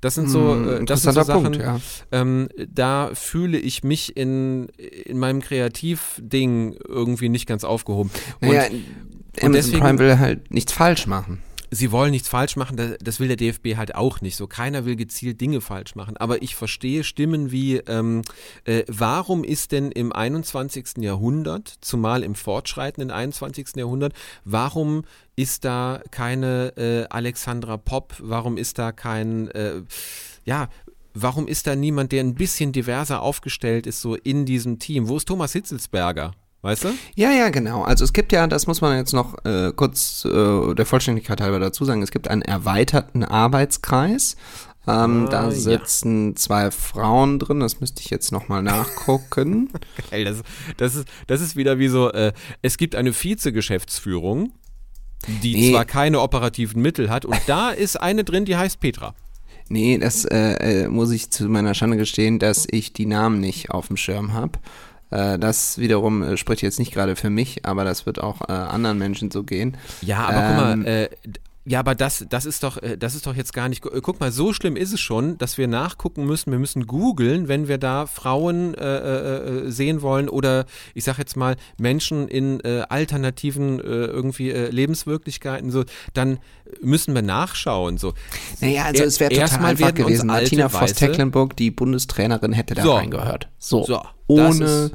Das sind so, Hm, äh, das sind so Sachen, Punkt, ja. ähm, da fühle ich mich in, in meinem Kreativding irgendwie nicht ganz aufgehoben. Und Naja, Amazon deswegen- Prime will halt nichts falsch machen. Sie wollen nichts falsch machen, das, will der DFB halt auch nicht. So keiner will gezielt Dinge falsch machen. Aber ich verstehe Stimmen wie, ähm, äh, warum ist denn im 21. Jahrhundert, zumal im fortschreitenden 21. Jahrhundert, warum ist da keine äh, Alexandra Popp, warum ist da kein, äh, ja, warum ist da niemand, der ein bisschen diverser aufgestellt ist, so in diesem Team? Wo ist Thomas Hitzelsberger? Weißt du? Ja, ja, genau. Also es gibt ja, das muss man jetzt noch äh, kurz äh, der Vollständigkeit halber dazu sagen, es gibt einen erweiterten Arbeitskreis. Ähm, Ah, da ja. sitzen zwei Frauen drin, das müsste ich jetzt nochmal nachgucken. Geil, das, das, ist, das ist wieder wie so, äh, es gibt eine Vizegeschäftsführung, die Nee. zwar keine operativen Mittel hat und da ist eine drin, die heißt Petra. nee, das äh, äh, muss ich zu meiner Schande gestehen, dass ich die Namen nicht auf dem Schirm habe. Äh, das wiederum äh, spricht jetzt nicht gerade für mich, aber das wird auch äh, anderen Menschen so gehen. Ja, aber Ähm, guck mal, äh, d- ja, aber das, das ist doch, äh, das ist doch jetzt gar nicht. gu- Guck mal, so schlimm ist es schon, dass wir nachgucken müssen. Wir müssen googeln, wenn wir da Frauen äh, äh, äh, sehen wollen oder ich sag jetzt mal Menschen in äh, alternativen äh, irgendwie äh, Lebenswirklichkeiten. So, dann müssen wir nachschauen. So, Naja, also es wäre total erstmal einfach gewesen. Martina Voss-Tecklenburg, die Bundestrainerin, hätte da So. reingehört. So, So, ohne...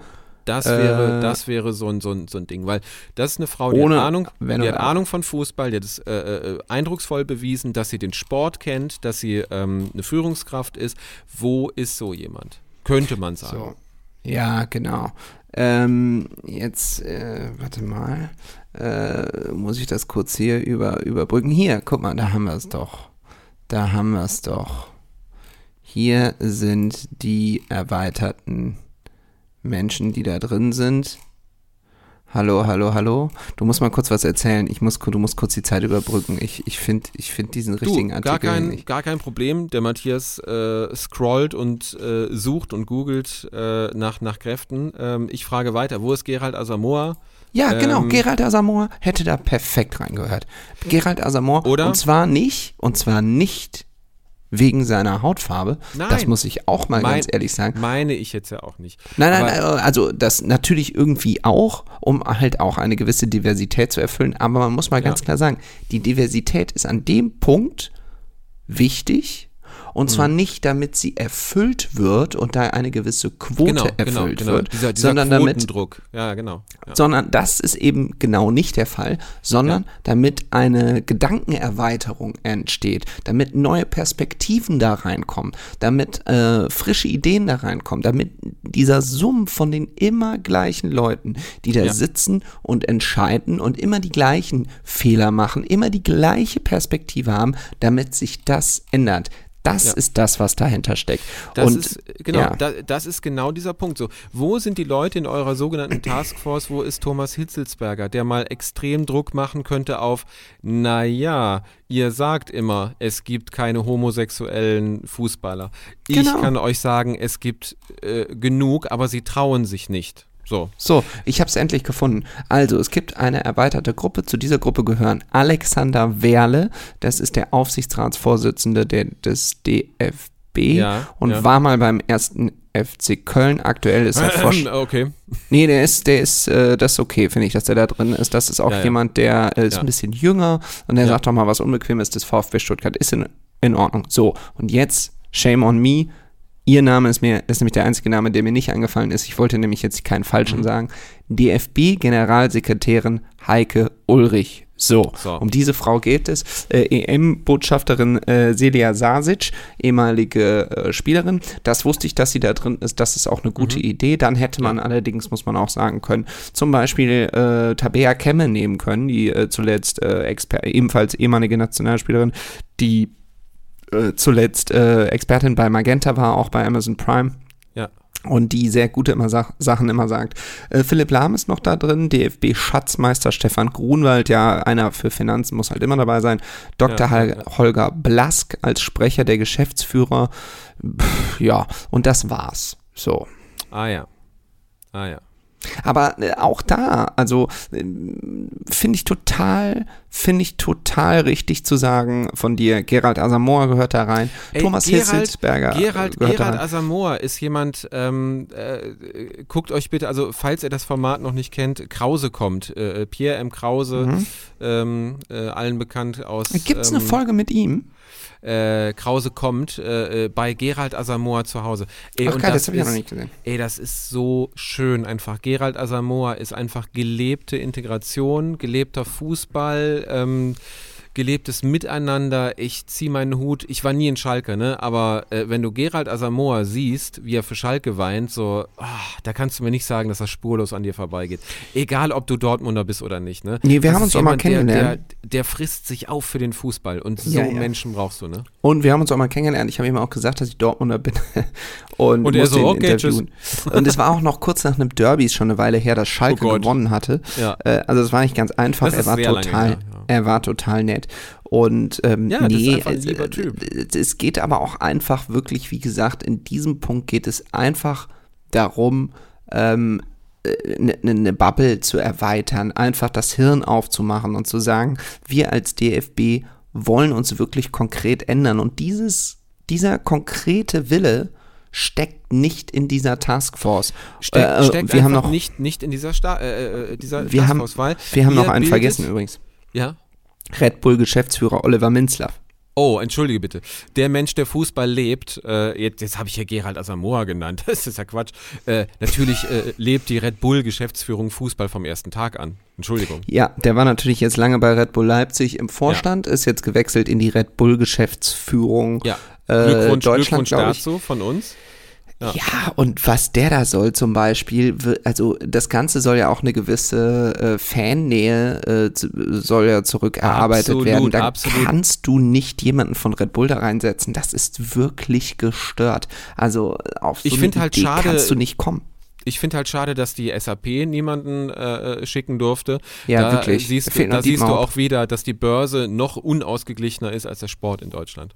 Das wäre, Äh, das wäre so ein, so, ein, so ein Ding, weil das ist eine Frau, die Ohne hat Ahnung, die hat. Ahnung von Fußball, die hat es äh, äh, eindrucksvoll bewiesen, dass sie den Sport kennt, dass sie ähm, eine Führungskraft ist. Wo ist so jemand? Könnte man sagen. So. Ja, genau. Ähm, jetzt, äh, warte mal, äh, muss ich das kurz hier über, überbrücken. Hier, guck mal, da haben wir es doch. Da haben wir es doch. Hier sind die erweiterten Menschen, die da drin sind. Hallo, hallo, hallo. Du musst mal kurz was erzählen. Ich muss, du musst kurz die Zeit überbrücken. Ich, ich finde ich find diesen richtigen du, Artikel gar kein, nicht. Gar kein Problem. Der Matthias äh, scrollt und äh, sucht und googelt äh, nach, nach Kräften. Ähm, ich frage weiter, wo ist Gerald Asamoah? Ja, genau. Ähm, Gerald Asamoah hätte da perfekt reingehört. Gerald Asamoah. Oder? Und zwar nicht, und zwar nicht wegen seiner Hautfarbe. Nein. Das muss ich auch mal Mein- ganz ehrlich sagen. Meine ich jetzt ja auch nicht. Nein, nein, nein, also das natürlich irgendwie auch, um halt auch eine gewisse Diversität zu erfüllen. Aber man muss mal ganz Ja. klar sagen, die Diversität ist an dem Punkt wichtig. Und zwar Mhm. nicht, damit sie erfüllt wird und da eine gewisse Quote Genau, genau, erfüllt genau. wird, Dieser, dieser sondern damit Quotendruck. Ja, genau. Ja. sondern das ist eben genau nicht der Fall, sondern damit eine Gedankenerweiterung entsteht, damit neue Perspektiven da reinkommen, damit äh, frische Ideen da reinkommen, damit dieser Sumpf von den immer gleichen Leuten, die da Ja. sitzen und entscheiden und immer die gleichen Fehler machen, immer die gleiche Perspektive haben, damit sich das ändert. Das Ja. ist das, was dahinter steckt. Das und ist, genau, ja. da, das ist genau dieser Punkt. So, wo sind die Leute in eurer sogenannten Taskforce? Wo ist Thomas Hitzelsberger, der mal extrem Druck machen könnte auf, naja, ihr sagt immer, es gibt keine homosexuellen Fußballer. Ich Genau. kann euch sagen, es gibt äh, genug, aber sie trauen sich nicht. So. So, ich habe es endlich gefunden. Also, es gibt eine erweiterte Gruppe. Zu dieser Gruppe gehören Alexander Werle, das ist der Aufsichtsratsvorsitzende der, des DFB Ja, und ja. war mal beim ersten FC Köln. Aktuell ist er Vorsch okay. Nee, der ist, der ist, äh, das ist okay, finde ich, dass der da drin ist. Das ist auch Ja, jemand, der äh, ist ein bisschen jünger und der sagt doch mal was Unbequemes des VfB Stuttgart. Ist in, in Ordnung. So, und jetzt, shame on me. Ihr Name ist mir, ist nämlich der einzige Name, der mir nicht eingefallen ist. Ich wollte nämlich jetzt keinen falschen Mhm. sagen. DFB-Generalsekretärin Heike Ulrich. So, So. um diese Frau geht es. Äh, EM-Botschafterin äh, Celia Sasic, ehemalige äh, Spielerin. Das wusste ich, dass sie da drin ist. Das ist auch eine gute Idee. Dann hätte man allerdings, muss man auch sagen können, zum Beispiel äh, Tabea Kemme nehmen können, die äh, zuletzt äh, ebenfalls ehemalige Nationalspielerin, die äh, zuletzt äh, Expertin bei Magenta war, auch bei Amazon Prime Ja. und die sehr gute immer Sach Sachen immer sagt. Äh, Philipp Lahm ist noch da drin, DFB-Schatzmeister Stefan Grunwald, ja, einer für Finanzen muss halt immer dabei sein. Dr. Ja, ja, ja. Holger Blask als Sprecher der Geschäftsführer. Pff, ja, und das war's. So. Ah ja. Ah ja. Aber äh, auch da, also ähm, finde ich total, finde ich total richtig zu sagen von dir, Gerald Asamoah gehört da rein, Ey, Thomas Gerald- Hitzelsberger Gerald, gehört Gerald da rein. Asamoah ist jemand, ähm, äh, guckt euch bitte, also falls ihr das Format noch nicht kennt, Krause kommt. Äh, Pierre M. Krause, Mhm. ähm, äh, allen bekannt aus. Gibt es eine ähm, Folge mit ihm? Äh, Krause kommt äh, äh, bei Gerald Asamoah zu Hause. Ey, Ach geil, das, habe ich ja noch nicht gesehen. Ey, das ist so schön einfach. Gerald Asamoah ist einfach gelebte Integration, gelebter Fußball, ähm, gelebtes Miteinander. Ich ziehe meinen Hut. Ich war nie in Schalke, ne? Aber äh, wenn du Gerald Asamoah siehst, wie er für Schalke weint, so, ah, da kannst du mir nicht sagen, dass das spurlos an dir vorbeigeht. Egal, ob du Dortmunder bist oder nicht, ne? Nee, wir Das haben uns auch mal jemand, der- kennengelernt. Der, der frisst sich auf für den Fußball und so Ja, ja. Menschen brauchst du, ne? Und wir haben uns auch mal kennengelernt. Ich habe ihm auch gesagt, dass ich Dortmunder bin. Und, Und er so, okay, interviewen. Und es war auch noch kurz nach einem Derby, ist schon eine Weile her, dass Schalke Oh gewonnen hatte. Ja. Äh, also es war nicht ganz einfach. Das Er war total. Er war total nett. Und ähm, Ja, nee, es, lieber äh, Typ. es geht aber auch einfach wirklich, wie gesagt, in diesem Punkt geht es einfach darum, ähm, eine ne Bubble zu erweitern, einfach das Hirn aufzumachen und zu sagen, wir als DFB wollen uns wirklich konkret ändern. Und dieses, dieser konkrete Wille steckt nicht in dieser Taskforce. Steck, Äh, steckt wir haben noch, nicht, nicht in dieser, Sta äh, äh, dieser Wir haben- Taskforce-Wahl. wir haben noch einen vergessen übrigens. Ja. Red Bull Geschäftsführer Oliver Minzlaff. Oh, entschuldige bitte. Der Mensch, der Fußball lebt, äh, jetzt, jetzt habe ich ja Gerald Asamoah genannt, das ist ja Quatsch. Äh, natürlich äh, lebt die Red Bull Geschäftsführung Fußball vom ersten Tag an. Entschuldigung. Ja, der war natürlich jetzt lange bei Red Bull Leipzig im Vorstand, ist jetzt gewechselt in die Red Bull Geschäftsführung Ja. äh, Glückwunsch, Deutschland, Glückwunsch dazu von uns. Ja. ja. und was der da soll zum Beispiel, also das Ganze soll ja auch eine gewisse äh, Fannähe äh, soll ja zurückerarbeitet absolut, werden. Da absolut. kannst du nicht jemanden von Red Bull da reinsetzen. Das ist wirklich gestört. Also auf so ich eine halt Idee schade, kannst du nicht kommen. Ich finde halt schade, dass die SAP niemanden äh, schicken durfte. Ja, da wirklich. Siehst, da siehst du auch wieder, dass die Börse noch unausgeglichener ist als der Sport in Deutschland.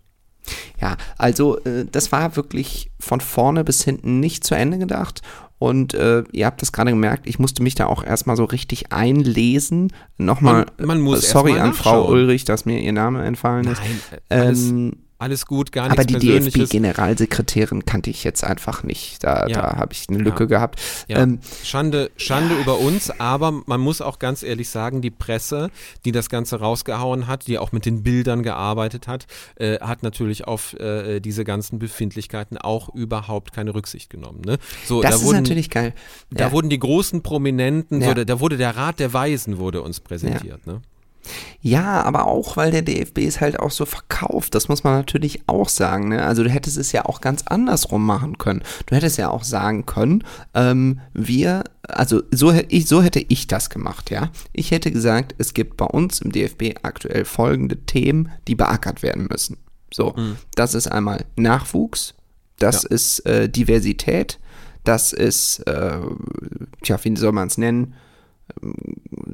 Ja, also äh, das war wirklich von vorne bis hinten nicht zu Ende gedacht. Und äh, ihr habt das gerade gemerkt, ich musste mich da auch erstmal so richtig einlesen. Nochmal, man, man muss sorry an Frau Ulrich, dass mir ihr Name entfallen ist. Nein, alles, ähm, alles gut, gar nichts Aber die DFB-Generalsekretärin kannte ich jetzt einfach nicht. Da, ja. da habe ich eine Lücke ja. gehabt. Ja. Ähm, Schande, Schande über uns, aber man muss auch ganz ehrlich sagen, die Presse, die das Ganze rausgehauen hat, die auch mit den Bildern gearbeitet hat, äh, hat natürlich auf äh, diese ganzen Befindlichkeiten auch überhaupt keine Rücksicht genommen. Ne? So, das da ist wurden, natürlich geil. Da wurden die großen Prominenten, so, da, da, wurde der Rat der Weisen wurde uns präsentiert. Ne? Ja, aber auch, weil der DFB es halt auch so verkauft. Das muss man natürlich auch sagen. Ne? Also du hättest es ja auch ganz andersrum machen können. Du hättest ja auch sagen können, ähm, wir, also so, ich, so hätte ich das gemacht, ja. Ich hätte gesagt, es gibt bei uns im DFB aktuell folgende Themen, die beackert werden müssen. So, mhm. das ist einmal Nachwuchs, das ja. ist äh, Diversität, das ist, äh, tja, wie soll man es nennen?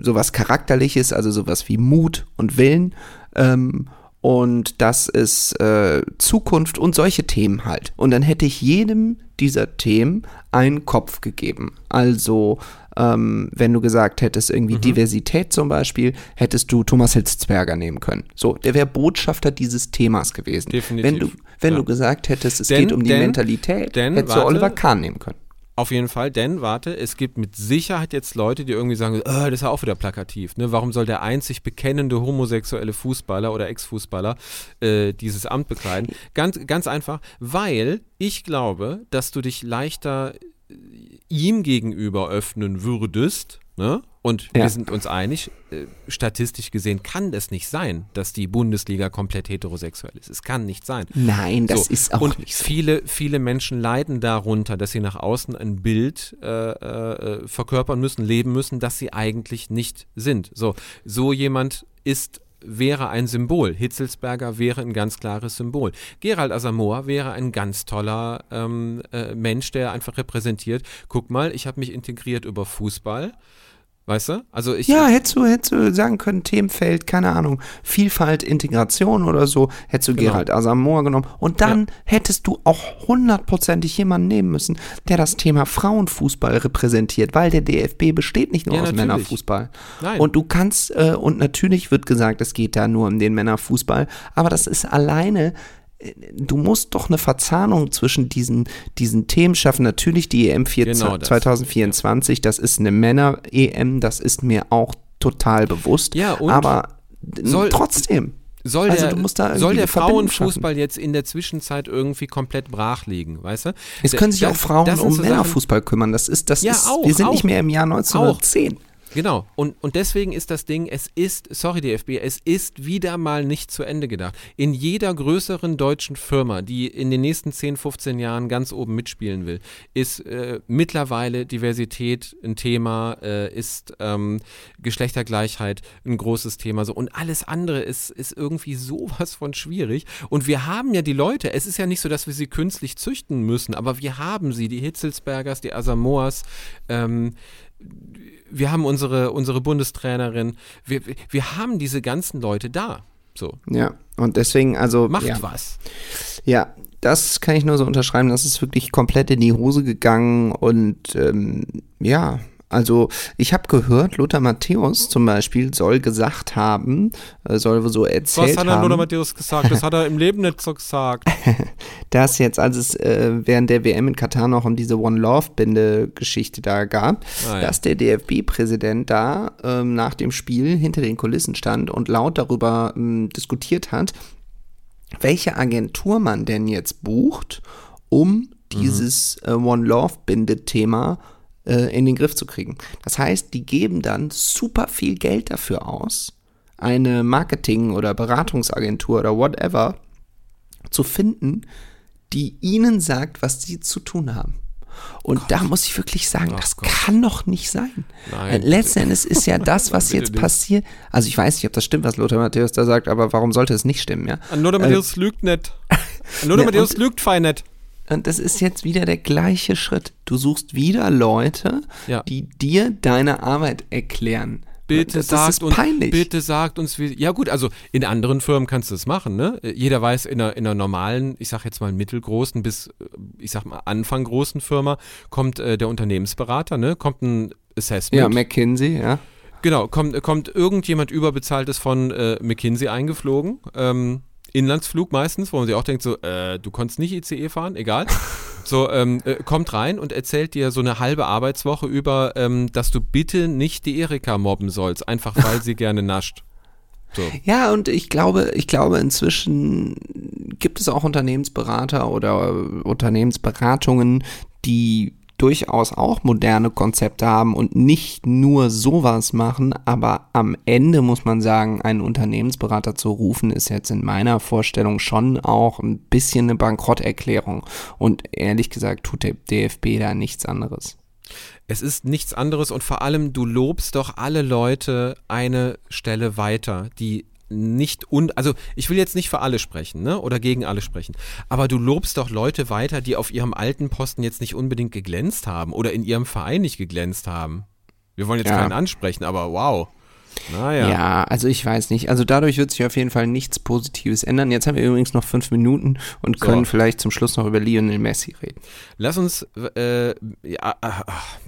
Sowas Charakterliches, also sowas wie Mut und Willen. Ähm, und das ist äh, Zukunft und solche Themen halt. Und dann hätte ich jedem dieser Themen einen Kopf gegeben. Also, ähm, wenn du gesagt hättest, irgendwie mhm. Diversität zum Beispiel, hättest du Thomas Hitzberger nehmen können. So, der wäre Botschafter dieses Themas gewesen. Definitiv. Wenn du, wenn ja. du gesagt hättest, es denn, geht um die denn, Mentalität, denn, hättest du Oliver Kahn nehmen können. Auf jeden Fall, denn warte, es gibt mit Sicherheit jetzt Leute, die irgendwie sagen, oh, das ist ja auch wieder plakativ. Ne? Warum soll der einzig bekennende homosexuelle Fußballer oder Ex-Fußballer äh, dieses Amt bekleiden? Ganz, ganz einfach, weil ich glaube, dass du dich leichter äh, ihm gegenüber öffnen würdest, ne? Und ja. wir sind uns einig, äh, statistisch gesehen kann es nicht sein, dass die Bundesliga komplett heterosexuell ist. Es kann nicht sein. Nein, das so. ist auch und nicht so. Viele, viele Menschen leiden darunter, dass sie nach außen ein Bild äh, äh, verkörpern müssen, leben müssen, das sie eigentlich nicht sind. So, so jemand ist wäre ein Symbol. Hitzelsberger wäre ein ganz klares Symbol. Gerald Asamoah wäre ein ganz toller ähm, äh, Mensch, der einfach repräsentiert, guck mal, ich habe mich integriert über Fußball. Weißt du? Also ich. Ja, hättest du, hättest du sagen können, Themenfeld, keine Ahnung, Vielfalt, Integration oder so, hättest du genau. Gerald Asamoah genommen. Und dann ja. hättest du auch hundertprozentig jemanden nehmen müssen, der das Thema Frauenfußball repräsentiert, weil der DFB besteht nicht nur ja, aus natürlich. Männerfußball. Nein. Und du kannst, äh, und natürlich wird gesagt, es geht da nur um den Männerfußball, aber das ist alleine du musst doch eine Verzahnung zwischen diesen, diesen Themen schaffen. Natürlich die EM 4 genau das. 2024, das ist eine Männer-EM, das ist mir auch total bewusst. Ja, und aber soll, trotzdem. Soll also der, soll der Frauenfußball jetzt in der Zwischenzeit irgendwie komplett brach liegen, weißt du? Es können sich das, auch Frauen um Männerfußball kümmern. Das ist, das ja, ist, auch, wir sind auch, nicht mehr im Jahr 1910. Auch. Genau. Und, und deswegen ist das Ding, es ist, sorry DFB, es ist wieder mal nicht zu Ende gedacht. In jeder größeren deutschen Firma, die in den nächsten 10, 15 Jahren ganz oben mitspielen will, ist äh, mittlerweile Diversität ein Thema, äh, ist ähm, Geschlechtergleichheit ein großes Thema. So. Und alles andere ist, ist irgendwie sowas von schwierig. Und wir haben ja die Leute, es ist ja nicht so, dass wir sie künstlich züchten müssen, aber wir haben sie, die Hitzelsbergers, die Asamoas, ähm, wir haben unsere, unsere Bundestrainerin, wir, wir haben diese ganzen Leute da. So. Ja, und deswegen, also. Macht ja. was. Ja, das kann ich nur so unterschreiben. Das ist wirklich komplett in die Hose gegangen und ähm, ja, also ich habe gehört, Lothar Matthäus zum Beispiel soll gesagt haben, äh, soll so erzählt haben. Was hat denn Lothar Matthäus gesagt? Das hat er im Leben nicht so gesagt. dass jetzt, als es äh, während der WM in Katar noch um diese One Love Binde Geschichte da gab, ah, ja. dass der DFB-Präsident da ähm, nach dem Spiel hinter den Kulissen stand und laut darüber ähm, diskutiert hat, welche Agentur man denn jetzt bucht, um mhm. dieses äh, One Love Binde Thema zu äh, in den Griff zu kriegen. Das heißt, die geben dann super viel Geld dafür aus, eine Marketing- oder Beratungsagentur oder whatever zu finden, die ihnen sagt, was sie zu tun haben. Und da muss ich wirklich sagen, das Gott. kann doch nicht sein. Nein. Äh, Letzten Endes ist ja das, was jetzt passiert. Also ich weiß nicht, ob das stimmt, was Lothar Matthäus da sagt, aber warum sollte es nicht stimmen, ja? Lothar Matthäus lügt nicht. Lothar Ne, Matthäus lügt fein nicht. Und das ist jetzt wieder der gleiche Schritt. Du suchst wieder Leute, Ja. die dir deine Arbeit erklären. Bitte das, sagt uns, peinlich. bitte sagt uns, wie. Ja gut, also in anderen Firmen kannst du das machen, ne? Jeder weiß, in einer, in einer normalen, ich sag jetzt mal mittelgroßen bis, äh, ich sag mal Anfang großen Firma kommt äh, der Unternehmensberater, ne? Kommt ein Assessment. Ja, McKinsey, ja. Genau, kommt, kommt irgendjemand überbezahltes von äh, McKinsey eingeflogen. Ähm, Inlandsflug meistens, wo man sich auch denkt, so, äh, du konntest nicht ICE fahren, egal. So, ähm, äh, kommt rein und erzählt dir so eine halbe Arbeitswoche über, ähm, dass du bitte nicht die Erika mobben sollst, einfach weil sie gerne nascht. So. Ja, und ich glaube, ich glaube, inzwischen gibt es auch Unternehmensberater oder Unternehmensberatungen, die durchaus auch moderne Konzepte haben und nicht nur sowas machen, aber am Ende muss man sagen, einen Unternehmensberater zu rufen, ist jetzt in meiner Vorstellung schon auch ein bisschen eine Bankrotterklärung. Und ehrlich gesagt tut der DFB da nichts anderes. Es ist nichts anderes und vor allem, du lobst doch alle Leute eine Stelle weiter, die nicht un also ich will jetzt nicht für alle sprechen, ne? Oder gegen alle sprechen, aber du lobst doch Leute weiter, die auf ihrem alten Posten jetzt nicht unbedingt geglänzt haben oder in ihrem Verein nicht geglänzt haben. Wir wollen jetzt Ja. keinen ansprechen, aber wow. Naja. Ja. also ich weiß nicht. Also dadurch wird sich auf jeden Fall nichts Positives ändern. Jetzt haben wir übrigens noch fünf Minuten und So. können vielleicht zum Schluss noch über Lionel Messi reden. Lass uns, äh, ja, äh,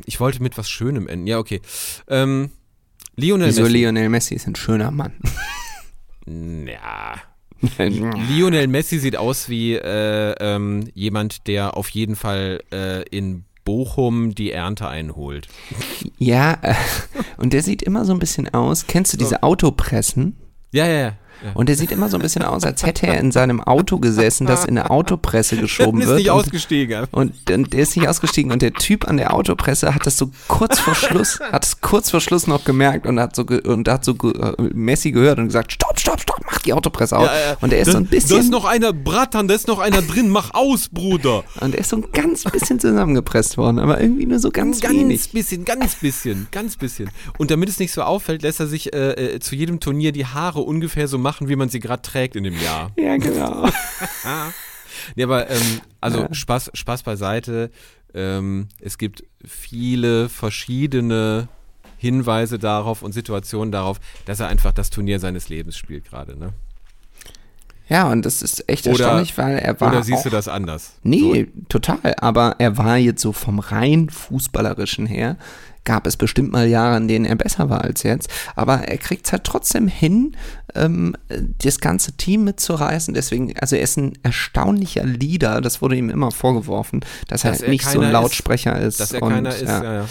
ich wollte mit was Schönem enden. Ja, okay. Ähm, Lionel Wieso Messi. Lionel Messi ist ein schöner Mann. Ja. Lionel Messi sieht aus wie äh, ähm, jemand, der auf jeden Fall äh, in Bochum die Ernte einholt. ja, äh, und der sieht immer so ein bisschen aus. Kennst du diese Autopressen? Ja, ja, ja. Und der sieht immer so ein bisschen aus, als hätte er in seinem Auto gesessen, das in eine Autopresse geschoben ist wird. nicht und, ausgestiegen. und, und der ist nicht ausgestiegen und der Typ an der Autopresse hat das so kurz vor Schluss, hat es kurz vor Schluss noch gemerkt und hat so ge- und hat so ge- äh, Messi gehört und gesagt, stopp, stopp, stopp, mach die Autopresse aus. und er ist so ein Da ist bisschen noch einer, Bratan, da ist noch einer drin, mach aus, Bruder. und er ist so ein ganz bisschen zusammengepresst worden, aber irgendwie nur so ganz, Ganz wenig. bisschen, ganz bisschen, ganz bisschen. Und damit es nicht so auffällt, lässt er sich äh, äh, zu jedem Turnier die Haare ungefähr so machen, wie man sie gerade trägt in dem Jahr. Ja, genau. Nee, aber ähm, also Spaß, Spaß beiseite. Ähm, es gibt viele verschiedene Hinweise darauf und Situationen darauf, dass er einfach das Turnier seines Lebens spielt gerade. Ne? Ja, und das ist echt Oder- erstaunlich, weil er war Oder siehst auch, du das anders? Nee, total. Aber er war jetzt so vom rein fußballerischen her, gab es bestimmt mal Jahre, in denen er besser war als jetzt. Aber er kriegt es halt trotzdem hin, ähm, das ganze Team mitzureißen. Deswegen, also er ist ein erstaunlicher Leader. Das wurde ihm immer vorgeworfen, dass, Dass er er nicht so ein ist, Lautsprecher ist. Dass er und, keiner ist, ja. ja, ja.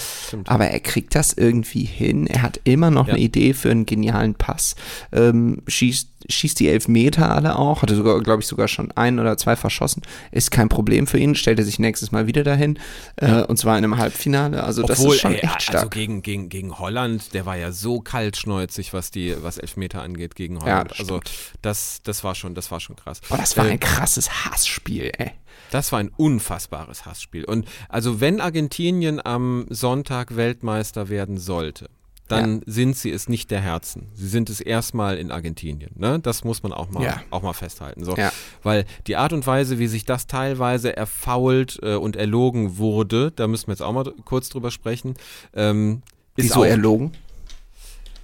Aber er kriegt das irgendwie hin. Er hat immer noch eine Idee für einen genialen Pass. Ähm, schießt, schießt die Elfmeter alle auch. Hatte sogar, glaube ich, sogar schon ein oder zwei verschossen. Ist kein Problem für ihn. Stellt er sich nächstes Mal wieder dahin. Äh, und zwar in einem Halbfinale. Also das Obwohl, ist schon ey, echt also stark. gegen, gegen, gegen Holland, der war ja so kaltschnäuzig, was die, was Elfmeter angeht gegen Ja, Holland. das also das, das war schon, das war schon krass. oh, das war Äh, ein krasses Hassspiel, ey. Das war ein unfassbares Hassspiel. Und also wenn Argentinien am Sonntag Weltmeister werden sollte, dann sind sie es nicht der Herzen. Sie sind es erstmal in Argentinien. Ne? Das muss man auch mal, Ja. auch mal festhalten. So. Ja. Weil die Art und Weise, wie sich das teilweise erfault äh, und erlogen wurde, da müssen wir jetzt auch mal kurz drüber sprechen, ähm, ist Wieso auch, erlogen?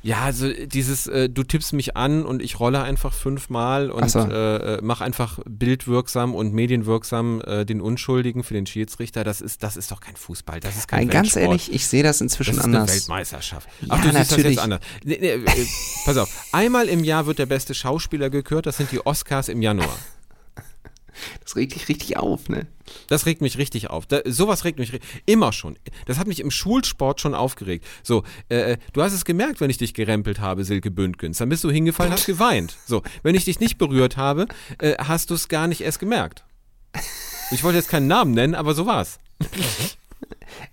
Ja, also dieses, äh, du tippst mich an und ich rolle einfach fünfmal und so. äh, äh, mach einfach bildwirksam und medienwirksam äh, den Unschuldigen für den Schiedsrichter. Das ist, das ist doch kein Fußball. Das ist kein Nein, ganz ehrlich, ich sehe das Das inzwischen ist eine anders. Weltmeisterschaft. Ja, Ach, du siehst natürlich. das jetzt anders. Nee, nee, äh, pass auf, einmal im Jahr wird der beste Schauspieler gekürt, das sind die Oscars im Januar. Das regt dich richtig auf, ne? Das regt mich richtig auf. Da, sowas regt mich immer schon. Das hat mich im Schulsport schon aufgeregt. So, äh, du hast es gemerkt, wenn ich dich gerempelt habe, Silke Bündgens. Dann bist du hingefallen, hast geweint. So, wenn ich dich nicht berührt habe, äh, hast du es gar nicht erst gemerkt. Ich wollte jetzt keinen Namen nennen, aber so war's.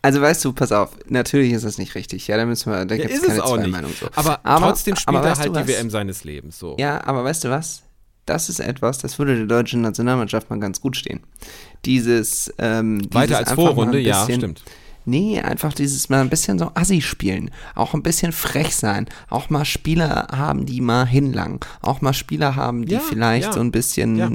Also weißt du, pass auf, natürlich ist das nicht richtig. Ja, da müssen wir, da Ja, gibt es ist es keine auch zwei nicht. Meinungen so. Aber, Aber- trotzdem spielt aber er halt die? WM seines Lebens. So. Ja, aber weißt du was? Das ist etwas, das würde der deutschen Nationalmannschaft mal ganz gut stehen. Dieses ähm, dieses Weiter als Vorrunde, ja, stimmt. Nee, einfach dieses mal ein bisschen so Assi spielen. Auch ein bisschen frech sein. Auch mal Spieler haben, die mal hinlangen. Auch mal Spieler haben, die Ja, vielleicht ja, so ein bisschen ja.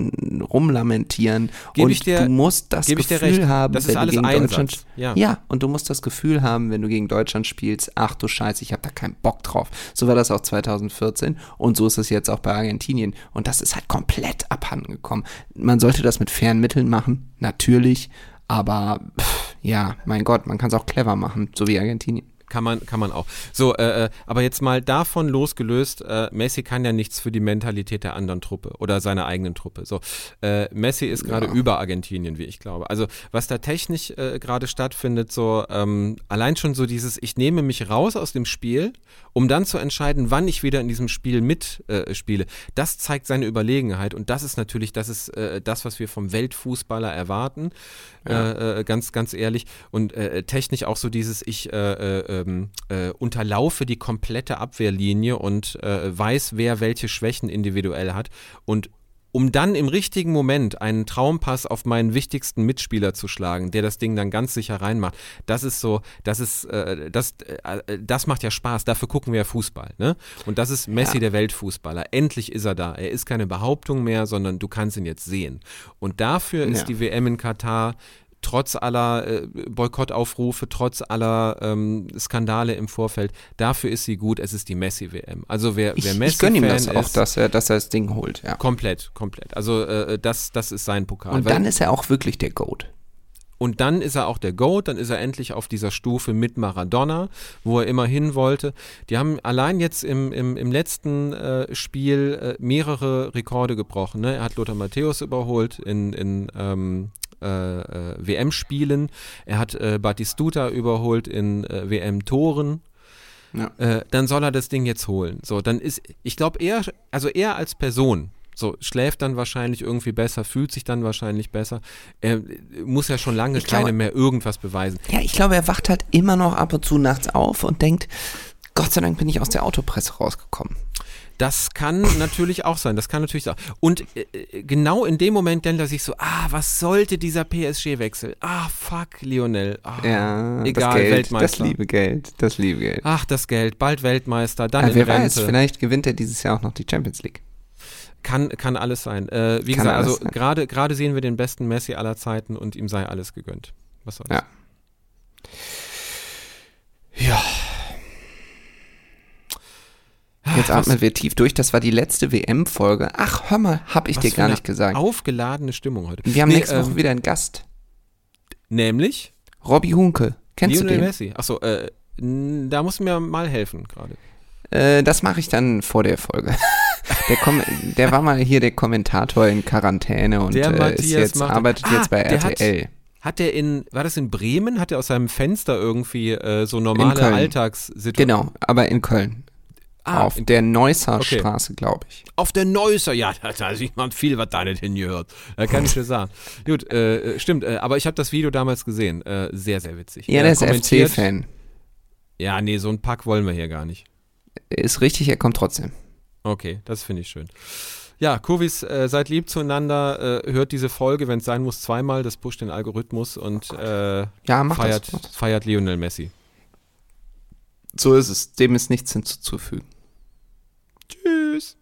rumlamentieren. Geb und dir- du musst das Gefühl haben, Das wenn du gegen Einsatz. Deutschland. Ja. ja, und du musst das Gefühl haben, wenn du gegen Deutschland spielst, ach du Scheiße, ich habe da keinen Bock drauf. So war das auch 2014 und so ist es jetzt auch bei Argentinien. Und das ist halt komplett abhanden gekommen. Man sollte das mit fairen Mitteln machen, natürlich. Aber pff, ja, mein Gott, man kann es auch clever machen, so wie Argentinien. Kann man, kann man auch. So, äh, äh, aber jetzt mal davon losgelöst, äh, Messi kann ja nichts für die Mentalität der anderen Truppe oder seiner eigenen Truppe. So, äh, Messi ist gerade Ja. über Argentinien, wie ich glaube. Also, was da technisch äh, gerade stattfindet, so ähm, allein schon so dieses, ich nehme mich raus aus dem Spiel, um dann zu entscheiden, wann ich wieder in diesem Spiel mitspiele. Äh, das zeigt seine Überlegenheit und das ist natürlich, das ist das, was wir vom Weltfußballer erwarten. Äh, ganz, ganz ehrlich. Und technisch auch so dieses, ich äh, ähm, äh, unterlaufe die komplette Abwehrlinie und äh, weiß, wer welche Schwächen individuell hat. Und um dann im richtigen Moment einen Traumpass auf meinen wichtigsten Mitspieler zu schlagen, der das Ding dann ganz sicher reinmacht, das ist so, das ist, äh, das, äh, das macht ja Spaß, dafür gucken wir ja Fußball, ne? Und das ist Messi, Ja. der Weltfußballer. Endlich ist er da. Er ist keine Behauptung mehr, sondern du kannst ihn jetzt sehen. Und dafür ist Ja. die WM in Katar trotz aller äh, Boykottaufrufe, trotz aller ähm, Skandale im Vorfeld, dafür ist sie gut. Es ist die Messi-WM. Also wer, Ich, wer ich gönne ihm das auch, ist, dass er, dass er das Ding holt, ja. komplett, komplett. Also äh, das, das ist sein Pokal. Und dann ist er auch wirklich der Goat. und dann ist er auch der GOAT, dann ist er endlich auf dieser Stufe mit Maradona, wo er immer hin wollte. Die haben allein jetzt im, im, im letzten äh, Spiel äh, mehrere Rekorde gebrochen. Ne? Er hat Lothar Matthäus überholt in, in ähm, äh, äh, WM-Spielen. Er hat äh, Batistuta überholt in äh, WM-Toren. Ja. Äh, dann soll er das Ding jetzt holen. So, dann ist, ich glaube, er, also er als Person, so, schläft dann wahrscheinlich irgendwie besser, fühlt sich dann wahrscheinlich besser. Er muss ja schon lange glaube- keinem mehr irgendwas beweisen. Ja, ich glaube, er wacht halt immer noch ab und zu nachts auf und denkt, Gott sei Dank bin ich aus der Autopresse rausgekommen. Das kann natürlich auch sein, das kann natürlich sein. Und äh, äh, genau in dem Moment denkt er sich so, ah, was sollte dieser PSG-Wechsel? Ah, fuck, Lionel. Ah, Ja, egal, das Geld, Weltmeister. das liebe Geld, das liebe Geld. Ach, das Geld, bald Weltmeister, dann Ja, in wer weiß, vielleicht gewinnt er dieses Jahr auch noch die Champions League. Kann, kann alles sein. Äh, wie Kann gesagt, also gerade gerade sehen wir den besten Messi aller Zeiten und ihm sei alles gegönnt. Was soll's. Ja. Ja. Jetzt was- atmen wir tief durch. Das war die letzte WM-Folge. Ach, hör mal, hab ich Was dir gar nicht gesagt. Aufgeladene Stimmung heute. Wir haben Nee, nächste ähm, Woche wieder einen Gast. Nämlich Robby Hunke. Kennst Lionel du den? Messi. Achso, äh, da musst du mir mal helfen gerade. Äh, das mache ich dann vor der Folge. Der, Kom der war mal hier der Kommentator in Quarantäne und äh, ist jetzt, arbeitet Ah, jetzt bei der hat- RTL. Hat der in, war das in Bremen? Hat er aus seinem Fenster irgendwie äh, so normale. Alltagssituationen? Genau, aber in Köln. Ah, auf der Neusser Okay. Straße, glaube ich. auf der Neusser, ja, da, da sieht man viel, was da nicht hingehört. Da kann ich dir sagen. Gut, äh, äh, stimmt, äh, aber ich habe das Video damals gesehen. Äh, sehr, sehr witzig. Ja, Er der ist FC-Fan. Ja, nee, so ein Pack wollen wir hier gar nicht. Ist richtig, er kommt trotzdem. Okay, das finde ich schön. Ja, Kurvis, äh, seid lieb zueinander, äh, hört diese Folge, wenn es sein muss, zweimal, das pusht den Algorithmus und äh, Ja, feiert, das. feiert Lionel Messi. So ist es. Dem ist nichts hinzuzufügen. Tschüss.